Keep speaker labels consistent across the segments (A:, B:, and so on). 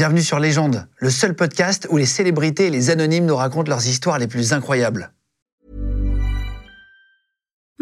A: Bienvenue sur Légende, le seul podcast où les célébrités et les anonymes nous racontent leurs histoires les plus incroyables.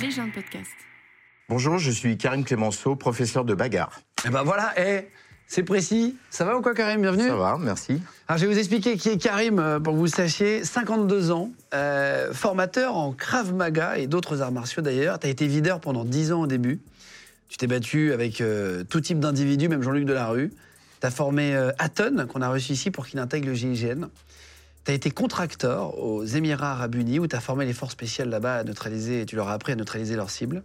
B: Légende podcast.
C: Bonjour, je suis Karim Clémenceau, professeur de bagarre.
A: Et ben voilà, eh, c'est précis. Ça va ou quoi Karim? Bienvenue?
C: Ça va, merci.
A: Alors, je vais vous expliquer qui est Karim euh, pour que vous le sachiez. 52 ans, euh, formateur en Krav Maga et d'autres arts martiaux d'ailleurs. Tu as été videur pendant 10 ans au début. Tu t'es battu avec euh, tout type d'individus, même Jean-Luc Delarue. Tu as formé euh, Hatton, qu'on a reçu ici pour qu'il intègre le GIGN. Tu as été contracteur aux Émirats Arabes Unis où tu as formé les forces spéciales là-bas à neutraliser, et tu leur as appris à neutraliser leurs cibles.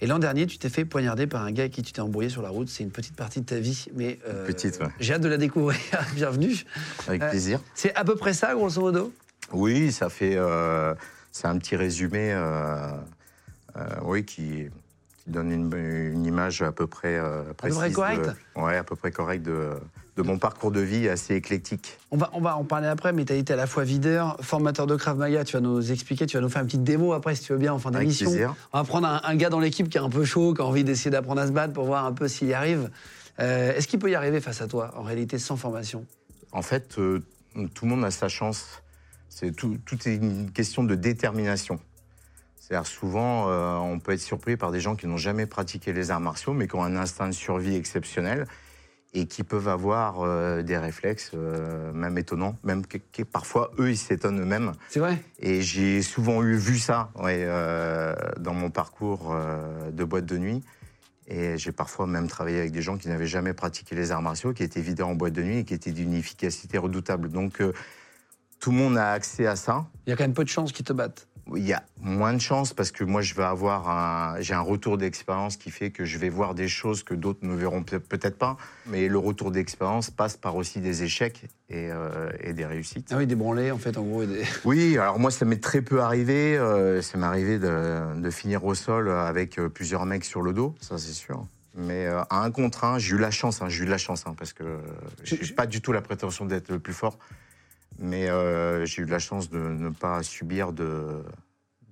A: Et l'an dernier, tu t'es fait poignarder par un gars avec qui tu t'es embrouillé sur la route. C'est une petite partie de ta vie, mais euh,
C: Petite, ouais.
A: j'ai hâte de la découvrir. Bienvenue.
C: Avec
A: Euh,
C: plaisir.
A: C'est à peu près ça, grosso modo?
C: Oui, ça fait. euh, c'est un petit résumé oui, qui, qui donne une, une image à peu près précise.
A: près
C: de-
A: correcte?
C: Ouais, à peu près correcte de, de mon parcours de vie assez éclectique.
A: on va, on va en parler après, mais tu as été à la fois videur, formateur de Krav Maga. Tu vas nous expliquer, tu vas nous faire une petite démo après, si tu veux bien, en fin d'émission. On va prendre un, un gars dans l'équipe qui est un peu chaud, qui a envie d'essayer d'apprendre à se battre pour voir un peu s'il y arrive. Euh, Est-ce qu'il peut y arriver face à toi, en réalité, sans formation?
C: En fait, euh, tout le monde a sa chance. C'est tout, tout est une question de détermination. C'est-à-dire souvent, euh, on peut être surpris par des gens qui n'ont jamais pratiqué les arts martiaux, mais qui ont un instinct de survie exceptionnel et qui peuvent avoir euh, des réflexes, euh, même étonnants, même que, que parfois eux, ils s'étonnent eux-mêmes.
A: C'est vrai
C: Et j'ai souvent eu vu ça ouais, euh, dans mon parcours de boîte de nuit. Et j'ai parfois même travaillé avec des gens qui n'avaient jamais pratiqué les arts martiaux, qui étaient vidés en boîte de nuit et qui étaient d'une efficacité redoutable. Donc tout le monde a accès à ça.
A: Il y a quand même peu de chances qu'ils te battent.
C: Il y a moins de chance parce que moi, je vais avoir un, j'ai un retour d'expérience qui fait que je vais voir des choses que d'autres ne verront peut- peut-être pas. Mais le retour d'expérience passe par aussi des échecs et, euh, et des réussites.
A: Ah oui, des branlés, en fait, en gros. des-
C: Oui, alors moi, ça m'est très peu arrivé. euh, ça m'est arrivé de, de finir au sol avec euh, plusieurs mecs sur le dos, ça c'est sûr. Mais euh, à un contre un, j'ai eu la chance, hein, j'ai eu de la chance, hein, parce que j'ai pas du tout la prétention d'être le plus fort. Mais euh, j'ai eu de la chance de ne pas subir de,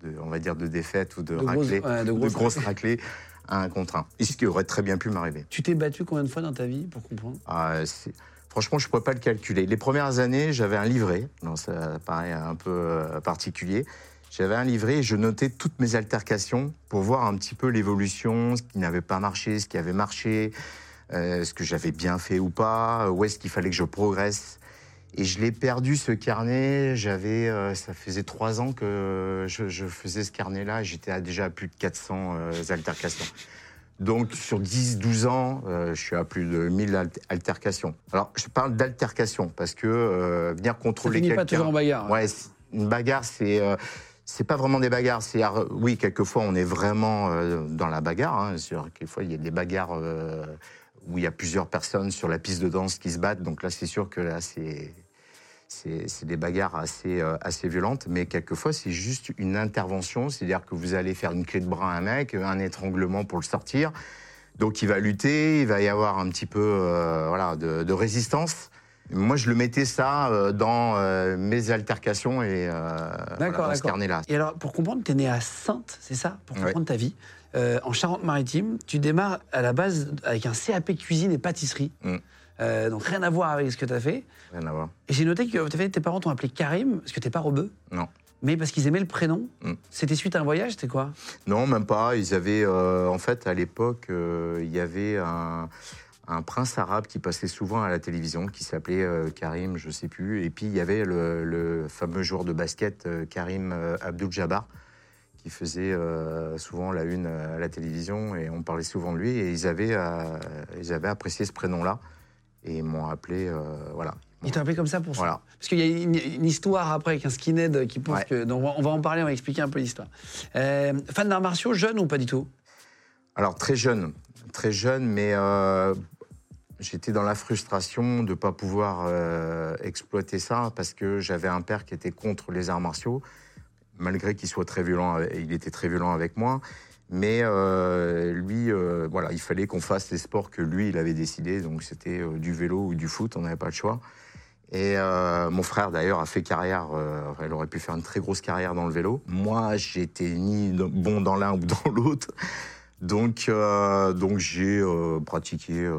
C: de, on va dire, de défaite ou de,
A: De grosses- ouais, de
C: de
A: grosses
C: raclées à un contre un. Et ce qui aurait très bien pu m'arriver.
A: Tu t'es battu combien de fois dans ta vie, pour comprendre?
C: Ah, Franchement, je ne pourrais pas le calculer. Les premières années, j'avais un livret. Non, ça paraît un peu euh, particulier. J'avais un livret et je notais toutes mes altercations pour voir un petit peu l'évolution, ce qui n'avait pas marché, ce qui avait marché, euh, ce que j'avais bien fait ou pas, où est-ce qu'il fallait que je progresse. Et je l'ai perdu, ce carnet. J'avais, euh, ça faisait trois ans que je, je faisais ce carnet-là. J'étais à déjà à plus de 400 euh, altercations. Donc, sur 10, 12 ans, euh, je suis à plus de 1000 alter- altercations. Alors, je parle d'altercation parce que venir contrôler
A: finit pas
C: quelqu'un.
A: toujours en bagarre.
C: Ouais, c'est- une bagarre, c'est. c'est pas vraiment des bagarres. C'est euh, oui, quelquefois on est vraiment dans la bagarre. Hein. C'est-à-dire, Quelquefois il y a des bagarres où il y a plusieurs personnes sur la piste de danse qui se battent. Donc là, c'est sûr que là, c'est c'est des bagarres assez euh, assez violentes. Mais quelquefois, c'est juste une intervention. C'est-à-dire que vous allez faire une clé de bras à un mec, un étranglement pour le sortir. Donc il va lutter, il va y avoir un petit peu euh, voilà de, de résistance. Moi, je le mettais ça euh, dans mes altercations et voilà, dans ce carnet-là.
A: Et alors, pour comprendre, tu es né à Sainte, c'est ça? Pour comprendre ta vie. Euh, en Charente-Maritime, tu démarres à la base avec un CAP cuisine et pâtisserie.
C: Mm.
A: Euh, donc rien à voir avec ce que tu as fait.
C: Rien à voir.
A: Et j'ai noté que fait- tes parents t'ont appelé Karim, parce que t'es pas rebeu,
C: Non.
A: mais parce qu'ils aimaient le prénom.
C: Mm.
A: C'était suite à un voyage, c'était quoi?
C: Non, même pas. Ils avaient, euh, en fait, à l'époque, il y avait un, un prince arabe qui passait souvent à la télévision, qui s'appelait euh, Karim, je sais plus. Et puis il y avait le, le fameux joueur de basket euh, Karim euh, Abdul-Jabbar, qui faisait euh, souvent la une à la télévision, et on parlait souvent de lui. Et ils avaient, euh, ils avaient apprécié ce prénom-là, et ils m'ont appelé, euh, voilà.
A: Ils t'ont appelé comme ça pour ça
C: Voilà.
A: Parce qu'il y a une, une histoire après avec un skinhead qui pense
C: Ouais.
A: que. Donc on va, en parler, on va expliquer un peu l'histoire. Fan d'arts martiaux, jeune ou pas du tout?
C: Alors très jeune, très jeune, mais j'étais dans la frustration de ne pas pouvoir euh, exploiter ça parce que j'avais un père qui était contre les arts martiaux, malgré qu'il soit très violent, il était très violent avec moi. Mais euh, lui, euh, voilà, il fallait qu'on fasse les sports que lui, il avait décidé. Donc c'était euh, du vélo ou du foot, on n'avait pas le choix. Et mon frère, d'ailleurs, a fait carrière. il aurait pu faire une très grosse carrière dans le vélo. Moi, j'étais ni bon dans l'un ou dans l'autre. Donc, donc j'ai pratiqué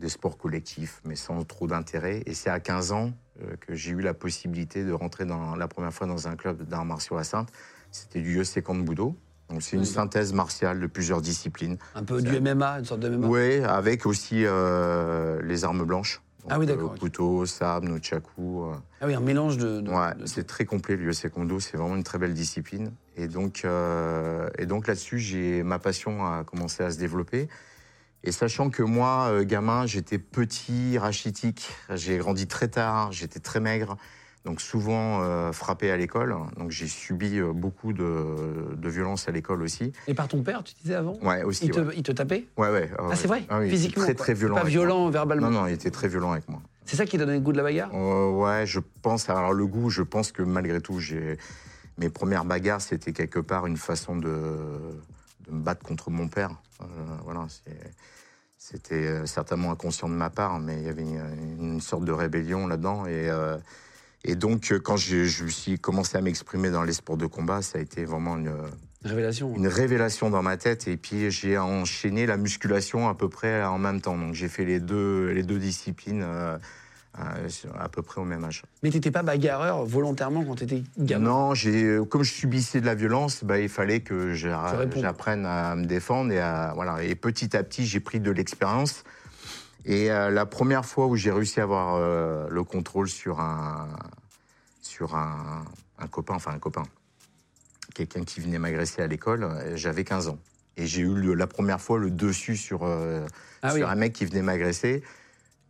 C: des sports collectifs, mais sans trop d'intérêt. Et c'est à 15 ans que j'ai eu la possibilité de rentrer dans, la première fois dans un club d'arts martiaux à Sainte. C'était du Yosei Budo. Donc c'est une synthèse martiale de plusieurs disciplines.
A: Un peu du MMA, une sorte de MMA.
C: Oui, avec aussi euh, les armes blanches.
A: Ah oui,
C: Donc,
A: d'accord,
C: euh. Couteau, sabre, nunchaku. euh,
A: Ah oui, un mélange de. de-
C: Ouais,
A: de-
C: c'est très complet le Secondo, c'est vraiment une très belle discipline. Et donc, euh, et donc là-dessus, j'ai ma passion a commencé à se développer. Et sachant que moi, euh, gamin, j'étais petit, rachitique, j'ai grandi très tard, j'étais très maigre, donc souvent euh, frappé à l'école. Donc j'ai subi euh, beaucoup de, de violences à l'école aussi.
A: Et par ton père, tu disais avant?
C: Ouais, aussi.
A: il, te,
C: ouais.
A: il te tapait?
C: Ouais, ouais.
A: Ah, c'est vrai?
C: Ah oui,
A: Physiquement
C: Très, très violent.
A: Pas
C: moi.
A: violent verbalement.
C: Non, non, il était très violent avec moi.
A: C'est ça qui donné le goût de la bagarre?
C: Euh, ouais, je pense. Alors le goût, je pense que malgré tout, j'ai mes premières bagarres, c'était quelque part une façon de, de me battre contre mon père. Euh, voilà, c'était euh, certainement inconscient de ma part, mais il y avait une, une sorte de rébellion là-dedans. Et, euh, et donc, quand je me suis commencé à m'exprimer dans les sports de combat, ça a été vraiment une,
A: Révélation.
C: une révélation dans ma tête. Et puis, j'ai enchaîné la musculation à peu près en même temps. Donc, j'ai fait les deux, les deux disciplines euh, à peu près au même âge.
A: Mais t'étais pas bagarreur volontairement quand t'étais gamin?
C: Non, j'ai, comme je subissais de la violence, bah, il fallait que j'apprenne à me défendre. Et, à, voilà. et petit à petit, j'ai pris de l'expérience. Et euh, la première fois où j'ai réussi à avoir euh, le contrôle sur un, sur un, un copain, enfin un copain, quelqu'un qui venait m'agresser à l'école, euh, j'avais 15 ans. Et j'ai eu le- la première fois le dessus sur, euh,
A: Ah
C: sur
A: oui.
C: un mec qui venait m'agresser.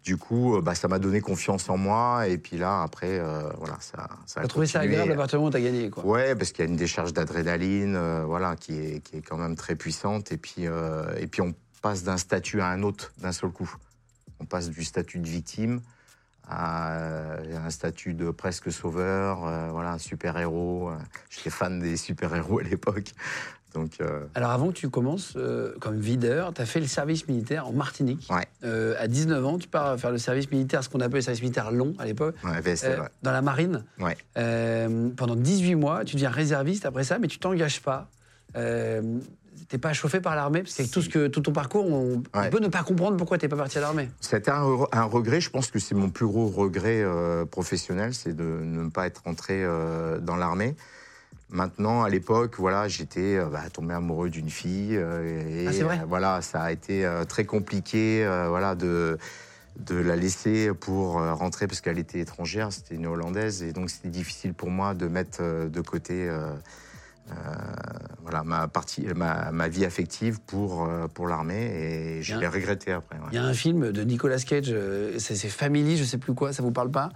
C: Du coup, euh, bah, ça m'a donné confiance en moi. Et puis là, après, euh, voilà, ça, ça a
A: trouvé ça agréable à partir du moment où t'as gagné quoi.
C: Ouais, parce qu'il y a une décharge d'adrénaline, euh, voilà, qui est, qui est quand même très puissante. Et puis, euh, et puis on passe d'un statut à un autre d'un seul coup. On passe du statut de victime à un statut de presque sauveur, voilà, un super-héros. Euh, J'étais fan des super-héros à l'époque. Donc, euh,
A: Alors avant que tu commences euh, comme videur, t'as fait le service militaire en Martinique.
C: ouais,
A: Euh, à 19 ans, tu pars faire le service militaire, ce qu'on appelait le service militaire long à l'époque,
C: ouais, VSL, ouais.
A: dans la marine. Pendant 18 mois, tu deviens réserviste après ça, mais tu t'engages pas. T'es pas chauffé par l'armée parce que tout, ce que, tout ton parcours, on, on peut ne pas comprendre pourquoi t'es pas parti à l'armée.
C: C'était un, re- un regret, je pense que c'est mon plus gros regret professionnel, c'est de ne pas être rentré dans l'armée. Maintenant, à l'époque, voilà, j'étais euh, bah, tombé amoureux d'une fille. euh, et
A: Ah, c'est vrai
C: euh, voilà, ça a été très compliqué voilà, de, de la laisser pour rentrer parce qu'elle était étrangère, c'était une Hollandaise. Et donc, c'était difficile pour moi de mettre de côté euh, euh, voilà, ma, partie, ma, ma vie affective pour, pour l'armée. Et je l'ai regretté après. ouais.
A: Il y a un film de Nicolas Cage, c'est c'est Family, je sais plus quoi, ça vous parle pas?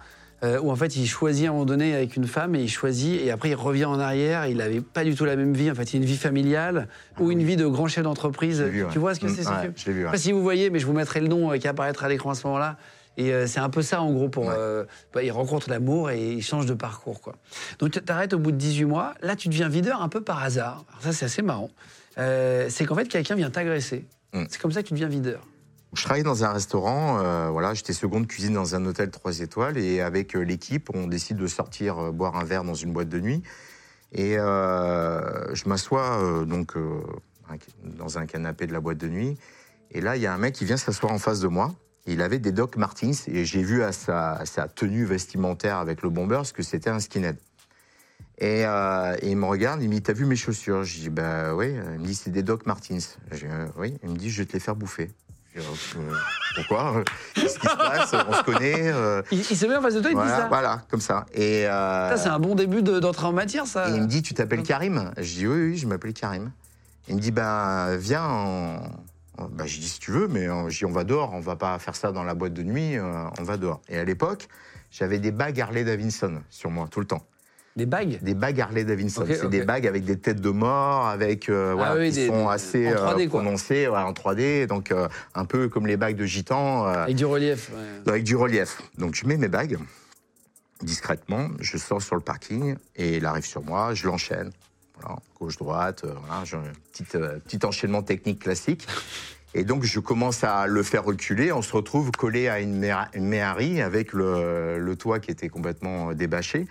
A: Euh, où en fait il choisit à un moment donné avec une femme et il choisit et après il revient en arrière, il avait pas du tout la même vie, en fait il a une vie familiale ou une vie de grand chef d'entreprise.
C: Ah
A: Tu
C: ouais.
A: vois ce que
C: Mm,
A: c'est
C: ouais, Je l'ai vu. Ouais.
A: pas si vous voyez, mais je vous mettrai le nom euh, qui apparaîtra à l'écran à ce moment-là. Et euh, c'est un peu ça, en gros, pour. Euh, bah, il rencontre l'amour et il change de parcours, quoi. Donc, tu t'arrêtes au bout de 18 mois. Là, tu deviens videur un peu par hasard. Alors, ça, c'est assez marrant. C'est qu'en fait, quelqu'un vient t'agresser.
C: Mm.
A: C'est comme ça que tu deviens videur.
C: Je travaillais dans un restaurant, euh, voilà, j'étais seconde cuisine dans un hôtel 3 étoiles et avec euh, l'équipe, on décide de sortir euh, boire un verre dans une boîte de nuit. Et je m'assois donc dans un canapé de la boîte de nuit. Et là, il y a un mec qui vient s'asseoir en face de moi. Il avait des Doc Martens et j'ai vu à sa, tenue vestimentaire avec le bomber ce que c'était un skinhead. Et, il me regarde, il me dit T'as vu mes chaussures? Je dis Bah oui. Il me dit C'est des Doc Martens. Je dis Oui. Il me dit Je vais te les faire bouffer. Euh, Pourquoi Qu'est-ce qui se passe On se connaît. euh,
A: Il, il se met en face de toi, il te dit
C: voilà,
A: ça.
C: voilà, comme ça. Et, euh,
A: Ça, c'est un bon début de- d'entrée en matière, ça.
C: et il me dit, tu t'appelles Karim Je dis, oui, oui, je m'appelle Karim. Il me dit, ben, viens, on... ben, je dis, si tu veux, mais on, je dis, on va dehors, on va pas faire ça dans la boîte de nuit, euh, on va dehors. Et à l'époque, j'avais des bagues Harley Davidson sur moi, tout le temps.
A: Des bagues
C: des bagues Harley Davidson. C'est des bagues avec des têtes de mort, avec euh,
A: Ah
C: voilà,
A: oui,
C: qui
A: des-
C: sont
A: des-
C: assez
A: en 3D, quoi.
C: prononcées ouais, en 3D, donc euh, un peu comme les bagues de gitan, euh,
A: avec du relief. ouais.
C: avec du relief. Donc je mets mes bagues discrètement, je sors sur le parking et il arrive sur moi, je l'enchaîne. Voilà, gauche droite, euh, voilà, j'ai un petit, euh, petit enchaînement technique classique. Et donc je commence à le faire reculer. On se retrouve collé à une, méhari avec le, le toit qui était complètement euh, débâché.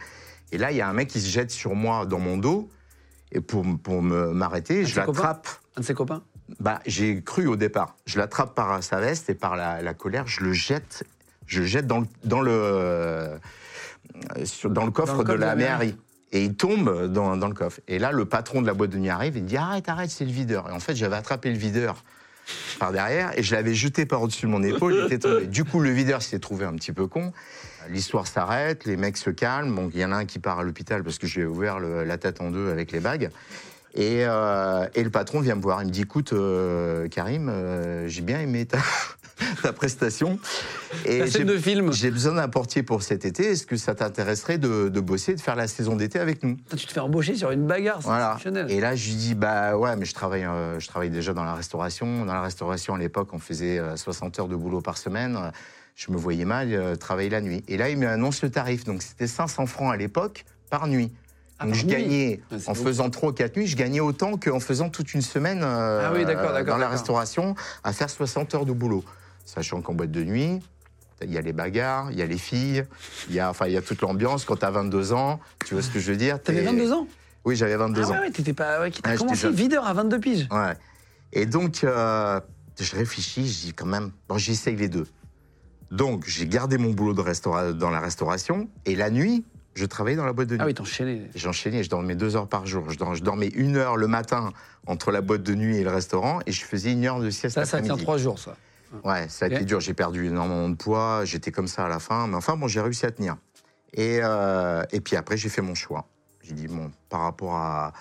C: Et là, il y a un mec qui se jette sur moi dans mon dos. Et pour, pour me- m'arrêter, je l'attrape.
A: Un de ses copains
C: Bah, j'ai cru au départ. Je l'attrape par sa veste et par la, la colère, je le jette, je jette dans le, dans le, euh, sur- dans le coffre
A: Dans le
C: de
A: coffre
C: la
A: de la
C: méhari. Et il tombe dans, dans le coffre. Et là, le patron de la boîte de nuit arrive et il dit Arrête, arrête, c'est le videur. Et en fait, j'avais attrapé le videur par derrière et je l'avais jeté par-dessus de mon épaule. Il était tombé. Du coup, le videur s'est trouvé un petit peu con. L'histoire s'arrête, les mecs se calment. Bon, il y en a un qui part à l'hôpital parce que je lui ai ouvert le- la tête en deux avec les bagues. Et, euh, et le patron vient me voir. Il me dit Écoute, euh, Karim, euh, j'ai bien aimé ta, ta prestation. Et
A: La scène
C: j'ai-
A: de film.
C: j'ai besoin d'un portier pour cet été. Est-ce que ça t'intéresserait de, de bosser, de faire la saison d'été avec nous?
A: Tu te fais embaucher sur une bagarre, c'est
C: Voilà.
A: exceptionnel.
C: Et là, je lui dis bah ouais, mais je travaille, je travaille déjà dans la restauration. Dans la restauration, à l'époque, on faisait euh, 60 heures de boulot par semaine. Je me voyais mal euh, travailler la nuit. Et là, il m'annonce le tarif. Donc, c'était 500 francs à l'époque par nuit.
A: Ah,
C: Donc,
A: par
C: je
A: nuit.
C: gagnais,
A: c'est
C: en faisant 3 ou 4 nuits, je gagnais autant qu'en faisant toute une semaine euh,
A: Ah oui,
C: dans la restauration à faire 60 heures de boulot. Sachant qu'en boîte de nuit, il y a les bagarres, il y a les filles, il y a, enfin, il y a toute l'ambiance. Quand tu as 22 ans, tu vois ce que je veux dire?
A: T'avais
C: t'es-
A: 22 ans?
C: Oui, j'avais 22
A: Ah
C: ans.
A: ouais, ouais, t'étais pas. Ouais, t'as commencé videur à 22 piges.
C: Ouais. Et donc, euh, je réfléchis, je dis quand même, bon, j'essaye les deux. Donc, j'ai gardé mon boulot de restaura- dans la restauration, et la nuit, je travaillais dans la boîte de nuit.
A: Ah oui, t'enchaînais.
C: J'enchaînais, je dormais deux heures par jour. Je, dor- je dormais une heure le matin entre la boîte de nuit et le restaurant, et je faisais une heure de sieste
A: Ça, ça tient trois jours, ça.
C: Ouais, ça a été dur. J'ai perdu énormément de poids. J'étais comme ça à la fin. Mais enfin, bon, j'ai réussi à tenir. Et, euh, et puis après, j'ai fait mon choix. J'ai dit, bon, par rapport à,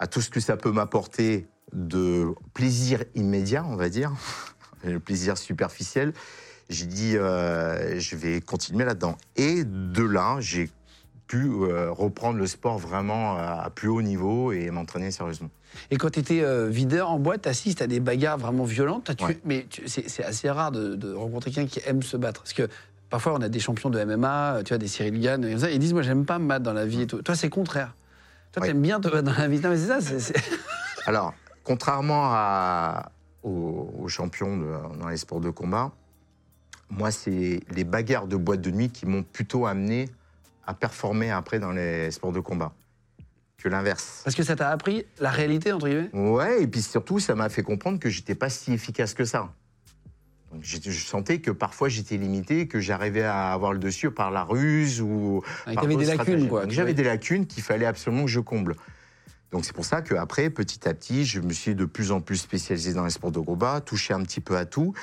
C: à tout ce que ça peut m'apporter de plaisir immédiat, on va dire, le plaisir superficiel, j'ai dit, euh, je vais continuer là-dedans. Et de là, j'ai pu euh, reprendre le sport vraiment à plus haut niveau et m'entraîner sérieusement.
A: Et quand tu étais videur en boîte, t'assistes à des bagarres vraiment violentes. t'as tué-
C: Ouais.
A: Mais c'est assez rare de, de rencontrer quelqu'un qui aime se battre. Parce que parfois, on a des champions de MMA, tu vois, des Cyril Gann, et comme ça, ils disent Moi, j'aime pas me battre dans la vie et tout. Toi, c'est contraire. Toi,
C: Ouais.
A: t'aimes bien te battre dans la vie. Non, mais c'est ça.
C: Alors, contrairement à, aux, aux champions de- dans les sports de combat, moi, c'est les bagarres de boîte de nuit qui m'ont plutôt amené à performer après dans les sports de combat que l'inverse.
A: Parce que ça t'a appris la réalité, entre guillemets?
C: Ouais, et puis surtout, ça m'a fait comprendre que j'étais pas si efficace que ça. Donc, je sentais que parfois j'étais limité, que j'arrivais à avoir le dessus par la ruse ou par
A: t'avais des
C: d'autres
A: lacunes, quoi.
C: J'avais des lacunes qu'il fallait absolument que je comble. Donc c'est pour ça qu'après, petit à petit, je me suis de plus en plus spécialisé dans les sports de combat, touché un petit peu à tout.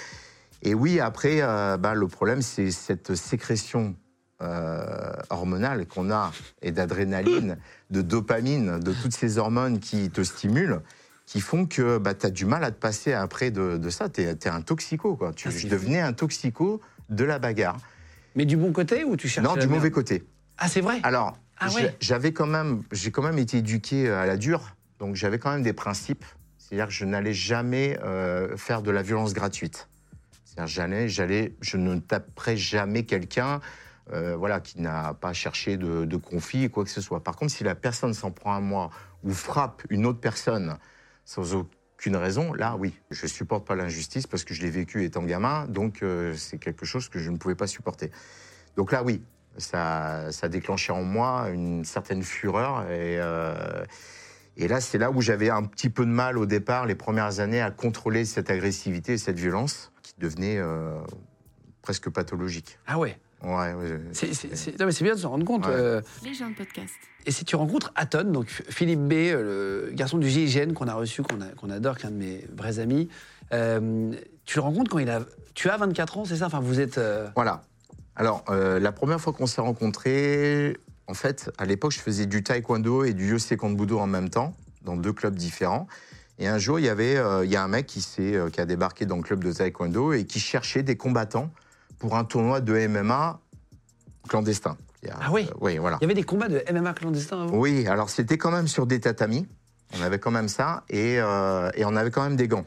C: Et oui, après, euh, bah, le problème, c'est cette sécrétion euh, hormonale qu'on a, et d'adrénaline, de dopamine, de toutes ces hormones qui te stimulent, qui font que bah, tu as du mal à te passer après de, de ça. Tu es, un toxico. Quoi. Tu,
A: Ah,
C: je devenais un toxico de la bagarre.
A: Mais du bon côté ou tu cherches
C: Non, du mauvais côté.
A: Ah, c'est vrai?
C: Alors,
A: Ah ouais.
C: j'avais quand même, j'ai quand même été éduqué à la dure, donc j'avais quand même des principes. C'est-à-dire que je n'allais jamais euh, faire de la violence gratuite. J'allais, je ne taperai jamais quelqu'un, euh, voilà, qui n'a pas cherché de, de conflit ou quoi que ce soit. Par contre, si la personne s'en prend à moi ou frappe une autre personne sans aucune raison, là, oui, je supporte pas l'injustice parce que je l'ai vécu étant gamin, donc euh, c'est quelque chose que je ne pouvais pas supporter. Donc là, oui, ça, ça déclenchait en moi une certaine fureur. Et, euh, et là, c'est là où j'avais un petit peu de mal au départ, les premières années, à contrôler cette agressivité et cette violence devenait euh, presque pathologique.
A: Ah ouais.
C: Ouais, ouais,
A: C'est c'est- c'est- non, mais c'est bien de se rendre compte.
C: Ouais.
A: euh,
B: Les gens de podcast.
A: Et si tu rencontres Aton, donc Philippe B, euh, le garçon du GIGN qu'on a reçu, qu'on a- qu'on adore, qui est un de mes vrais amis, euh, tu le rencontres quand il a. Tu as 24 ans, c'est ça? Enfin, vous êtes. euh,
C: Voilà. Alors, euh, la première fois qu'on s'est rencontrés, en fait, à l'époque, je faisais du taekwondo et du Yosei Budo en même temps, dans deux clubs différents. Et un jour, il y avait, euh, il y a un mec qui, s'est, euh, qui a débarqué dans le club de taekwondo et qui cherchait des combattants pour un tournoi de MMA clandestin. Il y a-
A: Ah oui
C: euh, Oui, voilà.
A: Il y avait des combats de MMA clandestins avant
C: Oui, alors c'était quand même sur des tatamis. On avait quand même ça et, et on avait quand même des gants.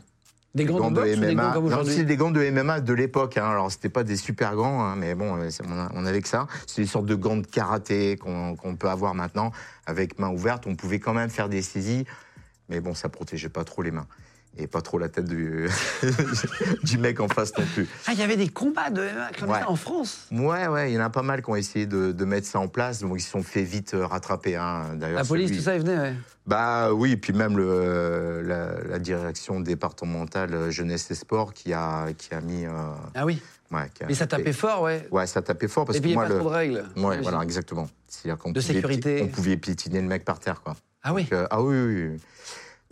A: Des gants, de boxe ou des gants comme
C: Non,
A: aujourd'hui
C: c'est des gants de MMA de l'époque. Hein. Alors, c'était pas des super gants, hein, mais bon, on, avait que ça. C'est des sortes de gants de karaté qu'on qu'on peut avoir maintenant avec main ouverte. On pouvait quand même faire des saisies, mais bon, ça protégeait pas trop les mains et pas trop la tête du, du mec en face non plus.
A: Ah, il y avait des combats de MMA clandestins
C: Ouais.
A: en France
C: Ouais, ouais, il y en a pas mal qui ont essayé de, de mettre ça en place. Bon, ils se sont fait vite euh, rattraper. Hein.
A: La police,
C: celui-
A: tout ça, ils venaient, ouais.
C: Bah oui, et puis même le, la, la direction départementale euh, jeunesse et sport qui a, qui a mis. euh,
A: Ah oui.
C: ouais,
A: Mais ça tapait fort, ouais.
C: Ouais, ça tapait fort parce
A: Et puis, il
C: que
A: n'y a
C: moi,
A: pas
C: le.
A: trop de règles.
C: Ouais, voilà, exactement. C'est-à-dire qu'on
A: De
C: pouvait,
A: sécurité.
C: on pouvait piétiner le mec par terre, quoi.
A: Ah oui.
C: Donc, euh, ah oui, oui, oui.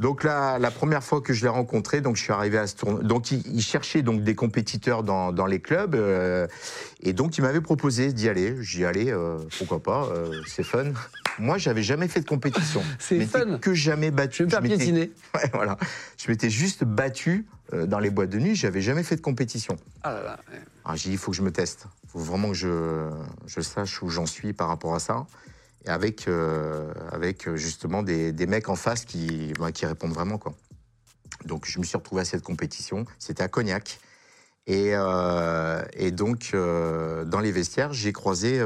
C: Donc la première fois que je l'ai rencontré, donc je suis arrivé à ce tournoi. Donc il, il cherchait donc des compétiteurs dans, dans les clubs, euh, et donc il m'avait proposé d'y aller. J'y allais, euh, pourquoi pas, euh, c'est fun. Moi, j'avais jamais fait de compétition.
A: C'est fun.
C: Que jamais battu.
A: Je vais me.
C: Ouais, voilà. Je m'étais juste battu dans les boîtes de nuit. J'avais jamais fait de compétition.
A: Ah là là. ouais.
C: Alors j'ai dit, il faut que je me teste. Il faut vraiment que je, je sache où j'en suis par rapport à ça. Avec, euh, avec euh, justement des, des mecs en face qui, bah, qui répondent vraiment. Quoi. Donc je me suis retrouvé à cette compétition. C'était à Cognac. Et, euh, et donc, dans les vestiaires, j'ai croisé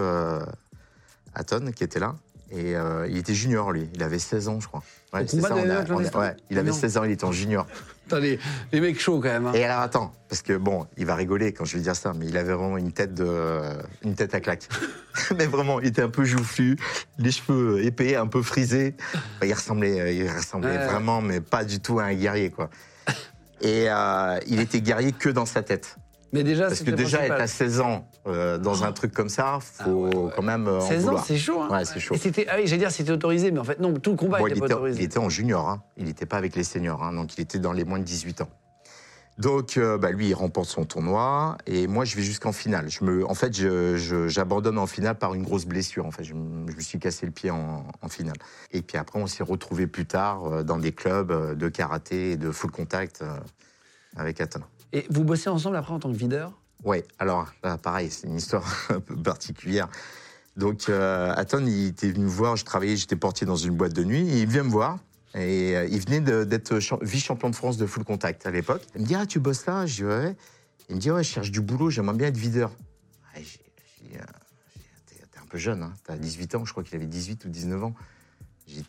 C: Aton qui était là. Et il était junior, lui. Il avait 16 ans, je crois. Ouais, ça, on a- on a- ouais, il avait
A: Non.
C: 16 ans, il était en junior.
A: Putain, les, mecs chauds quand même. hein.
C: Et alors attends, parce que bon, il va rigoler quand je vais dire ça, mais il avait vraiment une tête de, une tête à claque. mais vraiment, il était un peu joufflu, les cheveux épais, un peu frisés. Il ressemblait, il ressemblait
A: Ouais.
C: vraiment, mais pas du tout à un guerrier quoi. Et euh, il était guerrier que dans sa tête.
A: Mais déjà,
C: Parce que déjà, être à 16 ans euh, dans un truc comme ça, faut
A: Ah ouais, ouais.
C: quand même euh, en
A: 16 ans,
C: vouloir.
A: c'est chaud. Hein.
C: Ouais, c'est chaud.
A: Et c'était, ah oui, j'allais dire c'était autorisé, mais en fait non, tout le combat
C: Bon,
A: était
C: il,
A: pas autorisé.
C: il était en junior, hein. il n'était pas avec les seniors, hein, donc il était dans les moins de 18 ans. Donc, euh, bah, lui, il remporte son tournoi, et moi, je vais jusqu'en finale. Je me, en fait, j'abandonne en finale par une grosse blessure. En fait, je, me- je me suis cassé le pied en, en finale. Et puis après, on s'est retrouvés plus tard euh, dans des clubs de karaté et de full contact avec Aton.
A: Et vous bossez ensemble après en tant que videur?
C: Ouais, alors là, pareil, c'est une histoire un peu particulière. Donc, euh, il était venu me voir, je travaillais, j'étais portier dans une boîte de nuit, il vient me voir. Et euh, il venait d'être champ- vice-champion de France de full contact à l'époque. Il me dit Ah, tu bosses là? Je dis Ouais. Il me dit Ouais, je cherche du boulot, j'aimerais bien être videur. Ouais, j'ai- euh, T'es un peu jeune, hein. t'as 18 ans, je crois qu'il avait 18 ou 19 ans.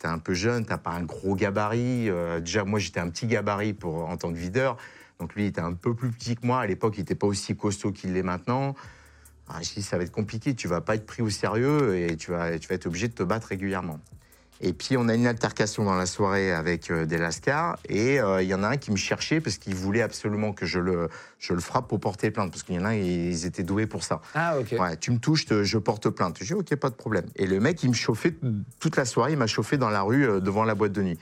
C: T'es un peu jeune, t'as pas un gros gabarit. Euh, déjà, moi, j'étais un petit gabarit pour, en tant que videur. Donc lui, il était un peu plus petit que moi. À l'époque, il n'était pas aussi costaud qu'il l'est maintenant. Ah, je dis, ça va être compliqué, tu vas pas être pris au sérieux et tu vas, tu vas être obligé de te battre régulièrement. Et puis, on a une altercation dans la soirée avec euh, des Lascars et euh, il y en a un qui me cherchait parce qu'il voulait absolument que je le, je le frappe pour porter plainte parce qu'il y en a, ils étaient doués pour ça.
A: Ah ok.
C: Ouais, tu me touches, te- je porte plainte. Je dis, ok, pas de problème. Et le mec, il me chauffait toute la soirée, il m'a chauffé dans la rue euh, devant la boîte de nuit.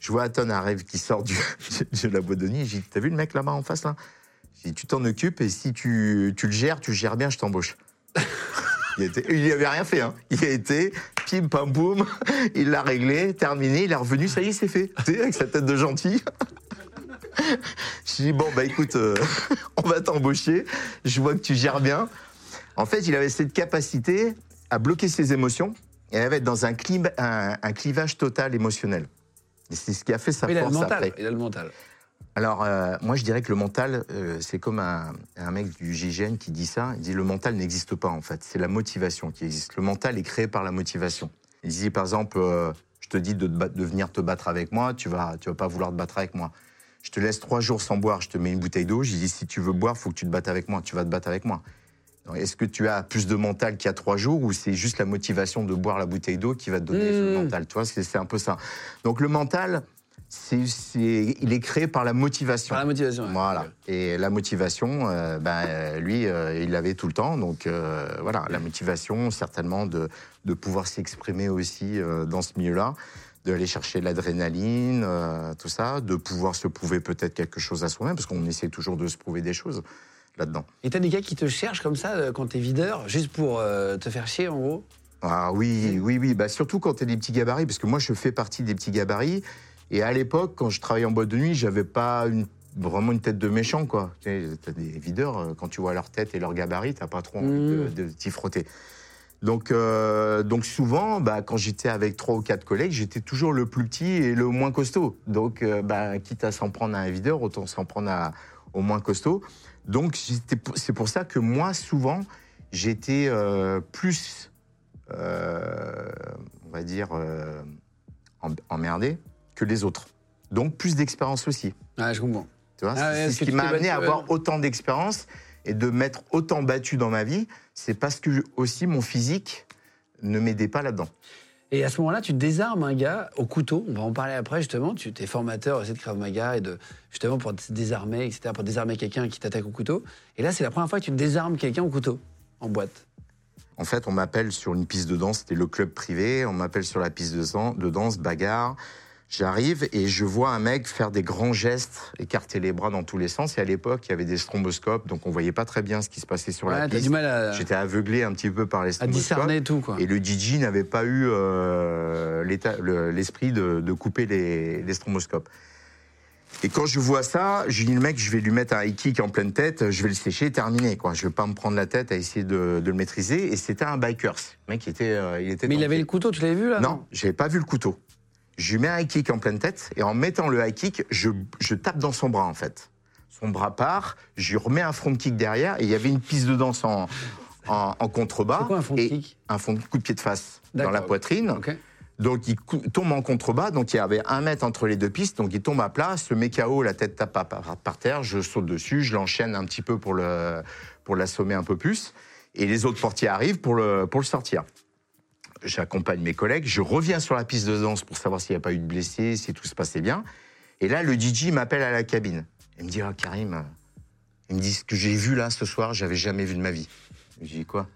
C: Je vois Aton arrive qui sort du, de la boîte de. J'ai dit, t'as vu le mec là-bas en face là? J'ai dit, tu t'en occupes et si tu, tu le gères, tu le gères bien, je t'embauche. Il, était, il avait rien fait. Hein. Il a été, pim pam poum, il l'a réglé, terminé, il est revenu, ça y est, c'est fait. Tu sais, avec sa tête de gentil. Je dis, bon, bah écoute, euh, on va t'embaucher, je vois que tu gères bien. En fait, il avait cette capacité à bloquer ses émotions et à être dans un clivage total émotionnel. C'est ce qui a fait sa
A: Mais il a le
C: force
A: mental.
C: après.
A: Il a le mental.
C: Alors, euh, moi, je dirais que le mental, euh, c'est comme un, un mec du GIGN qui dit ça. Il dit le mental n'existe pas, en fait. C'est la motivation qui existe. Le mental est créé par la motivation. Il dit, par exemple, euh, je te dis de, te de venir te battre avec moi, tu vas, tu vas pas vouloir te battre avec moi. Je te laisse trois jours sans boire, je te mets une bouteille d'eau. Je dis, si tu veux boire, faut que tu te battes avec moi. Tu vas te battre avec moi. Est-ce que tu as plus de mental qu'il y a trois jours ou c'est juste la motivation de boire la bouteille d'eau qui va te donner ce
A: Mmh.
C: mental? Tu vois, c'est un peu ça. Donc le mental, c'est, c'est- il est créé par la motivation.
A: Par la motivation. ouais.
C: Voilà. Et la motivation, euh, ben, euh, lui, euh, il l'avait tout le temps. Donc euh, voilà, la motivation, certainement, de, de pouvoir s'exprimer aussi dans ce milieu-là, d'aller chercher l'adrénaline, tout ça, de pouvoir se prouver peut-être quelque chose à soi-même, parce qu'on essaie toujours de se prouver des choses là-dedans.
A: Et t'as des gars qui te cherchent comme ça euh, quand t'es videur, juste pour euh, te faire chier en gros?
C: Ah oui, oui, oui. Bah, surtout quand tu as des petits gabarits, parce que moi, je fais partie des petits gabarits. Et à l'époque, quand je travaillais en boîte de nuit, j'avais pas une- vraiment une tête de méchant, quoi. T'as des videurs, euh, quand tu vois leur tête et leur gabarit, t'as pas trop envie de,
A: Mm.
C: de t'y frotter. Donc, euh, donc souvent, bah, quand j'étais avec trois ou quatre collègues, j'étais toujours le plus petit et le moins costaud. Donc, euh, bah, quitte à s'en prendre à un videur, autant s'en prendre à- au moins costaud. Donc, c'est pour ça que moi, souvent, j'étais euh, plus, euh, on va dire, euh, em- emmerdé que les autres. Donc, plus d'expérience aussi.
A: Ouais, je comprends.
C: Tu vois,
A: Ah
C: c'est ce qui m'a amené à avoir autant d'expérience et de m'être autant battu dans ma vie. C'est parce que je- aussi mon physique ne m'aidait pas là-dedans.
A: Et à ce moment-là, tu désarmes un gars au couteau. On va en parler après, justement. Tu es formateur aussi de Krav Maga et de, justement pour désarmer, etc., pour désarmer quelqu'un qui t'attaque au couteau. Et là, c'est la première fois que tu désarmes quelqu'un au couteau, en boîte.
C: En fait, on m'appelle sur une piste de danse, c'était le club privé. On m'appelle sur la piste de danse, bagarre. J'arrive et je vois un mec faire des grands gestes, écarter les bras dans tous les sens. Et à l'époque, il y avait des stromboscopes, donc on voyait pas très bien ce qui se passait sur
A: Ouais,
C: la piste.
A: à,
C: J'étais aveuglé un petit peu par les
A: à
C: stromboscopes.
A: discerner tout, quoi.
C: Et le DJ n'avait pas eu euh, l'esprit de, de couper les, les stromboscopes. Et quand je vois ça, je dis le mec, je vais lui mettre un high kick en pleine tête, je vais le sécher, terminé. Quoi. Je vais pas me prendre la tête à essayer de, de le maîtriser. Et c'était un bikers. Le mec, il était, euh, il était.
A: Mais il avait le couteau, tu l'avais vu, là
C: Non, j'avais pas vu le couteau. Je lui mets un high kick en pleine tête et en mettant le high kick, je, je tape dans son bras en fait. Son bras part, je lui remets un front kick derrière et il y avait une piste de danse en, en, en contrebas.
A: C'est quoi un front
C: et
A: kick?
C: Un front coup de pied de face dans la poitrine. Donc il tombe en contrebas, donc il y avait un mètre entre les deux pistes, donc il tombe à plat, se met KO, la tête tape par terre, je saute dessus, je l'enchaîne un petit peu pour le pour l'assommer un peu plus, et les autres portiers arrivent pour le pour le sortir. J'accompagne mes collègues, je reviens sur la piste de danse pour savoir s'il n'y a pas eu de blessés, si tout se passait bien, et là le DJ m'appelle à la cabine. Il me dit ah Karim, euh, il me dit ce que j'ai vu là ce soir, j'avais jamais vu de ma vie. Je dis quoi?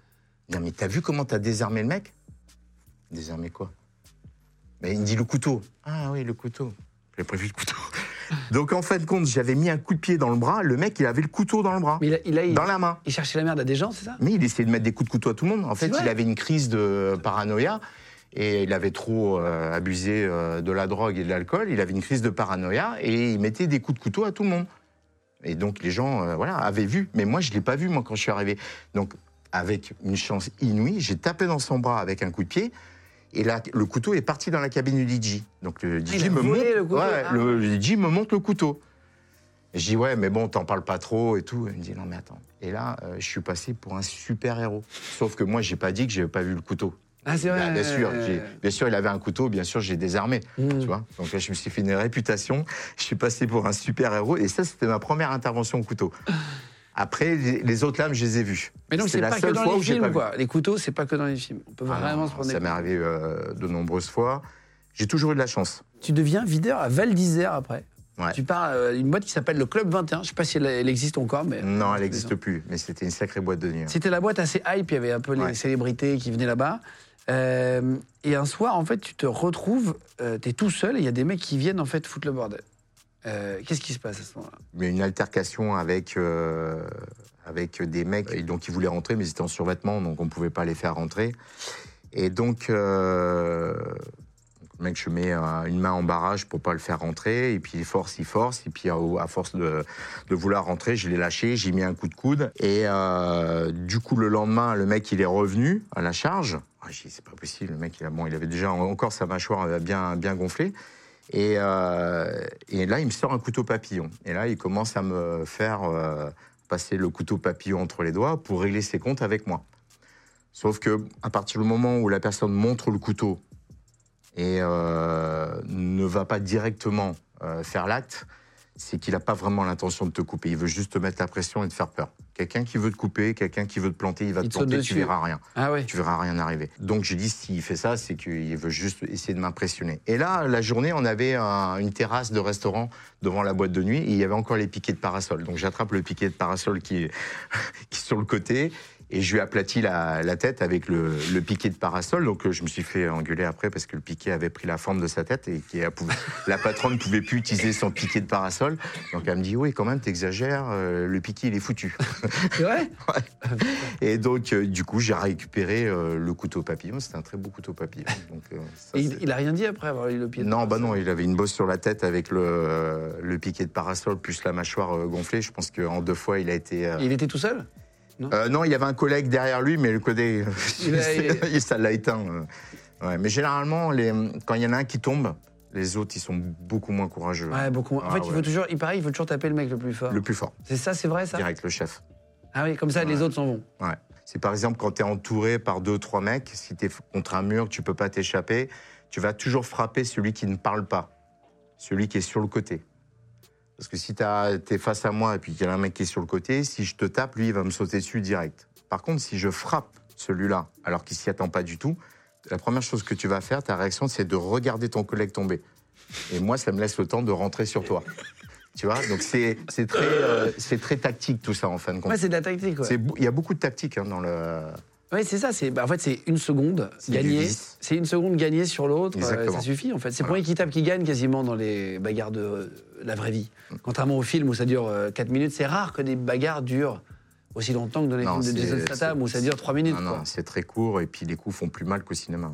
C: Me dit mais t'as vu comment t'as désarmé le mec? Désarmé quoi? Mais il me dit le couteau. Ah oui, le couteau. J'ai prévu le couteau. Donc en fin de compte, j'avais mis un coup de pied dans le bras. Le mec, il avait le couteau dans le bras,
A: Mais il, a- il, a- il-
C: dans la main.
A: il cherchait la merde à des gens, c'est ça?
C: Mais il essayait de mettre des coups de couteau à tout le monde. En fait,
A: vrai
C: il avait une crise de paranoïa et il avait trop euh, abusé euh, de la drogue et de l'alcool. Il avait une crise de paranoïa et il mettait des coups de couteau à tout le monde. Et donc les gens, euh, voilà, avaient vu. Mais moi, je l'ai pas vu moi quand je suis arrivé. Donc avec une chance inouïe, j'ai tapé dans son bras avec un coup de pied. Et là, le couteau est parti dans la cabine du DJ. Donc le DJ
A: il a
C: me
A: volé
C: montre,
A: le couteau.
C: ouais,
A: Ah.
C: le, DJ me montre le couteau. Et je dis ouais, mais bon, t'en parles pas trop et tout. Il me dit non, mais attends. Et là, euh, je suis passé pour un super héros. Sauf que moi, j'ai pas dit que j'avais pas vu le couteau.
A: Ah, c'est vrai.
C: Bah, bien sûr, bien sûr, il avait un couteau. Bien sûr, j'ai désarmé.
A: Mmh.
C: Tu vois? Donc là, je me suis fait une réputation. Je suis passé pour un super héros. Et ça, c'était ma première intervention au couteau. Après, les, autres lames, je les ai vues.
A: Mais donc, c'est pas que dans les films, quoi. Les couteaux, c'est pas que dans les films. On peut
C: Ah
A: vraiment
C: non,
A: se prendre
C: ça m'est arrivé euh, de nombreuses fois. J'ai toujours eu de la chance.
A: Tu deviens videur à Val d'Isère après.
C: Ouais.
A: Tu pars à une boîte qui s'appelle le Club 21. Je sais pas si elle, elle existe encore, mais.
C: Non, elle n'existe plus. Mais c'était une sacrée boîte de nuit. hein.
A: C'était la boîte assez hype, il y avait un peu les célébrités qui venaient là-bas. Euh, et un soir, en fait, tu te retrouves, euh, tu es tout seul et il y a des mecs qui viennent en fait foutre le bordel. Euh, Qu'est-ce qui se passe à ce moment-là?
C: Mais une altercation avec, euh, avec des mecs. Donc, ils voulaient rentrer, mais ils étaient en survêtement, donc on ne pouvait pas les faire rentrer. Et donc, euh, le mec, je mets une main en barrage pour pas le faire rentrer. Et puis, il force, il force. Et puis, à, force de, vouloir rentrer, je l'ai lâché, j'ai mis un coup de coude. Et du coup, le lendemain, le mec, il est revenu à la charge. Ah, c'est pas possible, le mec, il, a, bon, il avait déjà encore sa mâchoire bien, bien gonflée. Et, euh, et là, il me sort un couteau papillon. Et là, il commence à me faire euh, passer le couteau papillon entre les doigts pour régler ses comptes avec moi. Sauf que à partir du moment où la personne montre le couteau et euh, ne va pas directement faire l'acte, c'est qu'il n'a pas vraiment l'intention de te couper. Il veut juste te mettre la pression et te faire peur. Quelqu'un qui veut te couper, quelqu'un qui veut te planter, il va
A: Il
C: te planter, tu verras rien
A: Ah ouais.
C: tu verras rien arriver. Donc j'ai dit s'il fait ça, c'est qu'il veut juste essayer de m'impressionner. Et là, la journée, on avait un- une terrasse de restaurant devant la boîte de nuit et il y avait encore les piquets de parasol. Donc j'attrape le piquet de parasol qui est, qui est sur le côté et je lui aplatis la, la tête avec le, le piquet de parasol. Donc euh, je me suis fait engueuler après parce que le piquet avait pris la forme de sa tête et la patronne ne pouvait plus utiliser son piquet de parasol. Donc elle me dit oui, quand même, t'exagères, euh, le piquet il est foutu.
A: C'est vrai?
C: Et donc, euh, du coup, j'ai récupéré euh, le couteau papillon. C'était un très beau couteau papillon. Donc, ça,
A: Et il, il a rien dit après avoir eu le pied de
C: Non, bah
A: parasol
C: non, il avait une bosse sur la tête avec le, le piquet de parasol plus la mâchoire gonflée. Je pense qu'en deux fois, il a été.
A: Et Il était tout seul? Non
C: Euh, non, il y avait un collègue derrière lui, mais le codé,
A: Il a-
C: ça l'a éteint. euh. Ouais, mais généralement, les, quand il y en a un qui tombe, les autres, ils sont beaucoup moins courageux.
A: Ouais, beaucoup. moins. En
C: Ah,
A: fait, il faut toujours, il paraît, il faut toujours taper le mec le plus fort.
C: Le plus fort,
A: C'est ça, c'est vrai ça?
C: Direct, le chef.
A: Ah oui, comme ça, les autres s'en vont.
C: Ouais. C'est par exemple quand tu es entouré par deux, trois mecs, si tu es contre un mur, tu peux pas t'échapper, tu vas toujours frapper celui qui ne parle pas, celui qui est sur le côté. Parce que si tu es face à moi et puis qu'il y a un mec qui est sur le côté, si je te tape, lui, il va me sauter dessus direct. Par contre, si je frappe celui-là alors qu'il s'y attend pas du tout, la première chose que tu vas faire, ta réaction, c'est de regarder ton collègue tomber. Et moi, ça me laisse le temps de rentrer sur toi. Tu vois? Donc c'est c'est très, euh, c'est très tactique tout ça en fin de compte.
A: Ouais, c'est de la tactique. Ouais,
C: Il y a beaucoup de tactique hein, dans le.
A: Ouais, c'est ça. C'est, bah, en fait, c'est une seconde gagnée. C'est une seconde gagnée sur l'autre. euh, ça suffit, en fait. C'est
C: Voilà.
A: qui tape qui gagne quasiment dans les bagarres de la vraie vie. Contrairement au film où ça dure 4 minutes, c'est rare que des bagarres durent aussi longtemps que dans les
C: Non,
A: films de Jason Statham où ça dure 3 minutes.
C: Non, non, c'est très court et puis les coups font plus mal qu'au cinéma.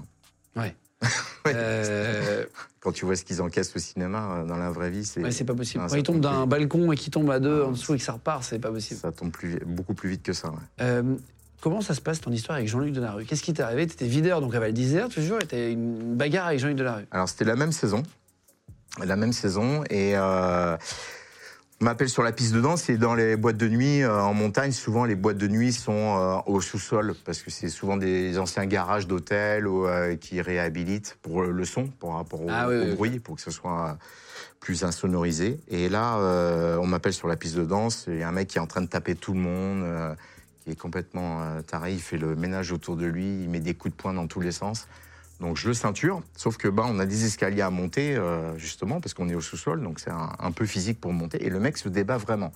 A: Ouais.
C: Ouais.
A: Euh,
C: Quand tu vois ce qu'ils encaissent au cinéma, euh, dans la vraie vie, c'est
A: ouais, c'est pas possible.
C: Non,
A: Quand
C: ça
A: il tombe
C: tombe
A: d'un balcon et qu'il tombe à deux en dessous et que ça repart, c'est pas possible.
C: ça tombe plus, beaucoup plus vite que ça. ouais.
A: Euh, comment ça se passe ton histoire avec Jean-Luc Delarue Qu'est-ce qui t'est arrivé? T'étais videur donc à Val d'Isère toujours et t'as une bagarre avec Jean-Luc Delarue.
C: Alors c'était la même saison, la même saison. Et euh, on m'appelle sur la piste de danse et dans les boîtes de nuit euh, en montagne, souvent les boîtes de nuit sont euh, au sous-sol parce que c'est souvent des anciens garages d'hôtels ou, euh, qui réhabilitent pour le son, par rapport au,
A: Ah oui,
C: au
A: oui,
C: bruit, pour que ce soit euh, plus insonorisé. Et là, euh, on m'appelle sur la piste de danse, il y a un mec qui est en train de taper tout le monde, euh, qui est complètement euh, taré, il fait le ménage autour de lui, il met des coups de poing dans tous les sens. Donc je le ceinture, sauf que bah, on a des escaliers à monter, euh, justement, parce qu'on est au sous-sol, donc c'est un, peu physique pour monter. Et le mec se débat vraiment.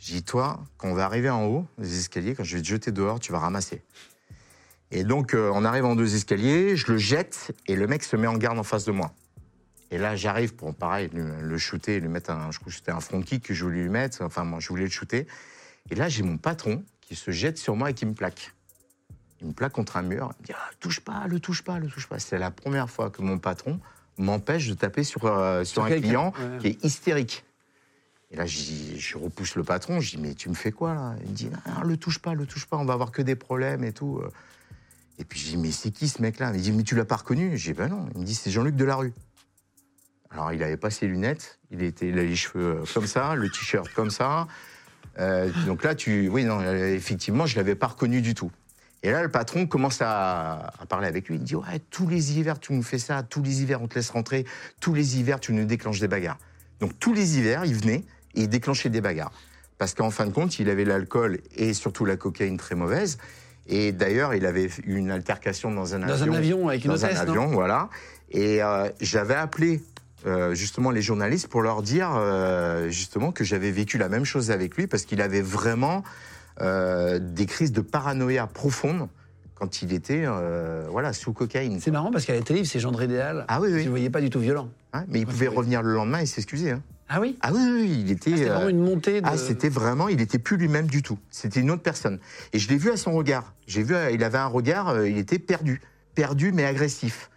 C: J'ai dit, toi, quand on va arriver en haut des escaliers, quand je vais te jeter dehors, tu vas ramasser. Et donc, euh, on arrive en deux escaliers, je le jette, et le mec se met en garde en face de moi. Et là, j'arrive pour, pareil, le, shooter, lui mettre un, je un front kick que je voulais lui mettre, enfin, moi, je voulais le shooter. Et là, j'ai mon patron qui se jette sur moi et qui me plaque. Il me plaque contre un mur, il me dit ah, touche pas, le touche pas, le touche pas. C'est la première fois que mon patron m'empêche de taper sur, euh, sur,
A: Sur
C: un client
A: ouais.
C: qui est hystérique. Et là, je repousse le patron, je dis mais tu me fais quoi là? Il me dit non, le touche pas, le touche pas, on va avoir que des problèmes et tout. Et puis je dis mais c'est qui ce mec-là? Il me dit mais tu l'as pas reconnu? Je dis ben non. Il me dit c'est Jean-Luc Delarue. Alors il avait pas ses lunettes, il était il avait les cheveux euh, comme ça, le t-shirt comme ça. Euh, donc là, tu, oui, non, euh, effectivement, je l'avais pas reconnu du tout. Et là, le patron commence à, à parler avec lui. Il dit Ouais, tous les hivers, tu nous fais ça. Tous les hivers, on te laisse rentrer. Tous les hivers, tu nous déclenches des bagarres. Donc, tous les hivers, il venait et il déclenchait des bagarres. Parce qu'en fin de compte, il avait l'alcool et surtout la cocaïne très mauvaise. Et d'ailleurs, il avait eu une altercation dans un
A: Dans
C: avion.
A: un avion avec une
C: dans
A: hôtesse,
C: un avion, voilà. Et euh, j'avais appelé euh, justement les journalistes pour leur dire euh, justement que j'avais vécu la même chose avec lui parce qu'il avait vraiment euh, des crises de paranoïa profonde quand il était euh, voilà sous cocaïne.
A: C'est marrant parce qu'à la télé, c'est genre idéal.
C: Ah oui, oui.
A: Le voyais pas du tout violent.
C: Hein, mais il pouvait revenir le lendemain et s'excuser. hein.
A: Ah oui
C: Ah oui, oui, oui, il était.
A: C'était
C: euh,
A: vraiment une montée de.
C: ah, c'était vraiment, il était plus lui-même du tout. C'était une autre personne. Et je l'ai vu à son regard. J'ai vu, il avait un regard, il était perdu, perdu mais agressif.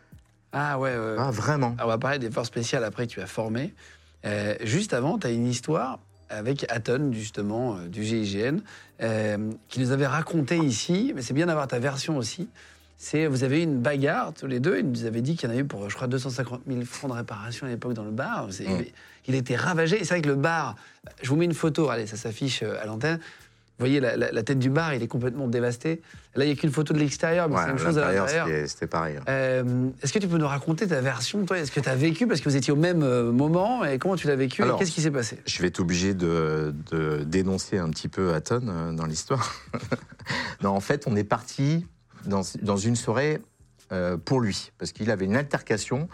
A: Ah ouais, ouais.
C: Ah, vraiment.
A: Ah, on va parler des forces spéciales après, tu as formé. Euh, juste avant, tu as une histoire avec Aton, justement, euh, du GIGN, euh, qui nous avait raconté ici, mais c'est bien d'avoir ta version aussi. C'est, vous avez eu une bagarre tous les deux, il nous avait dit qu'il y en a eu pour, je crois, 250 000 francs de réparation à l'époque dans le bar.
C: Mm.
A: Il était ravagé. Et c'est vrai que le bar, je vous mets une photo, allez, ça s'affiche euh, à l'antenne. Vous voyez, la, la- la tête du bar, il est complètement dévasté. Là, il n'y a qu'une photo de l'extérieur, mais
C: Ouais,
A: c'est la même chose à
C: l'intérieur, c'était pareil. hein.
A: Euh, Est-ce que tu peux nous raconter ta version, toi? Est-ce que tu as vécu? Parce que vous étiez au même euh, moment, et comment tu l'as vécu et Qu'est-ce qui s'est passé?
C: Je vais être obligé de, de dénoncer un petit peu Aton euh, dans l'histoire. non, en fait, on est parti dans, dans une soirée euh, pour lui, parce qu'il avait une altercation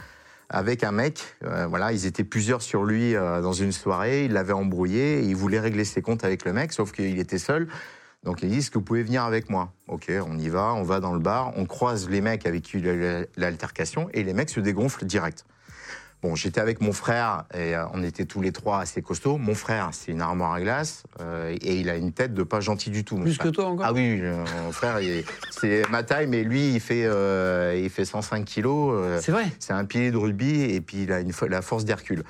C: avec un mec. euh, voilà, ils étaient plusieurs sur lui euh, dans une soirée. Il l'avait embrouillé. Il voulait régler ses comptes avec le mec, sauf qu'il était seul. Donc il dit Est-ce que vous pouvez venir avec moi? Ok, on y va. On va dans le bar. On croise les mecs avec qui l'altercation et les mecs se dégonflent direct. Bon, j'étais avec mon frère et euh, on était tous les trois assez costauds. Mon frère, c'est une armoire à glace euh, et il a une tête de pas gentil du tout.
A: Plus
C: frère.
A: que toi encore
C: Ah oui, euh, mon frère, c'est ma taille, mais lui, il fait, euh, il fait 105 kilos.
A: C'est vrai.
C: c'est un pilier de rugby et puis il a une, la force d'Hercule.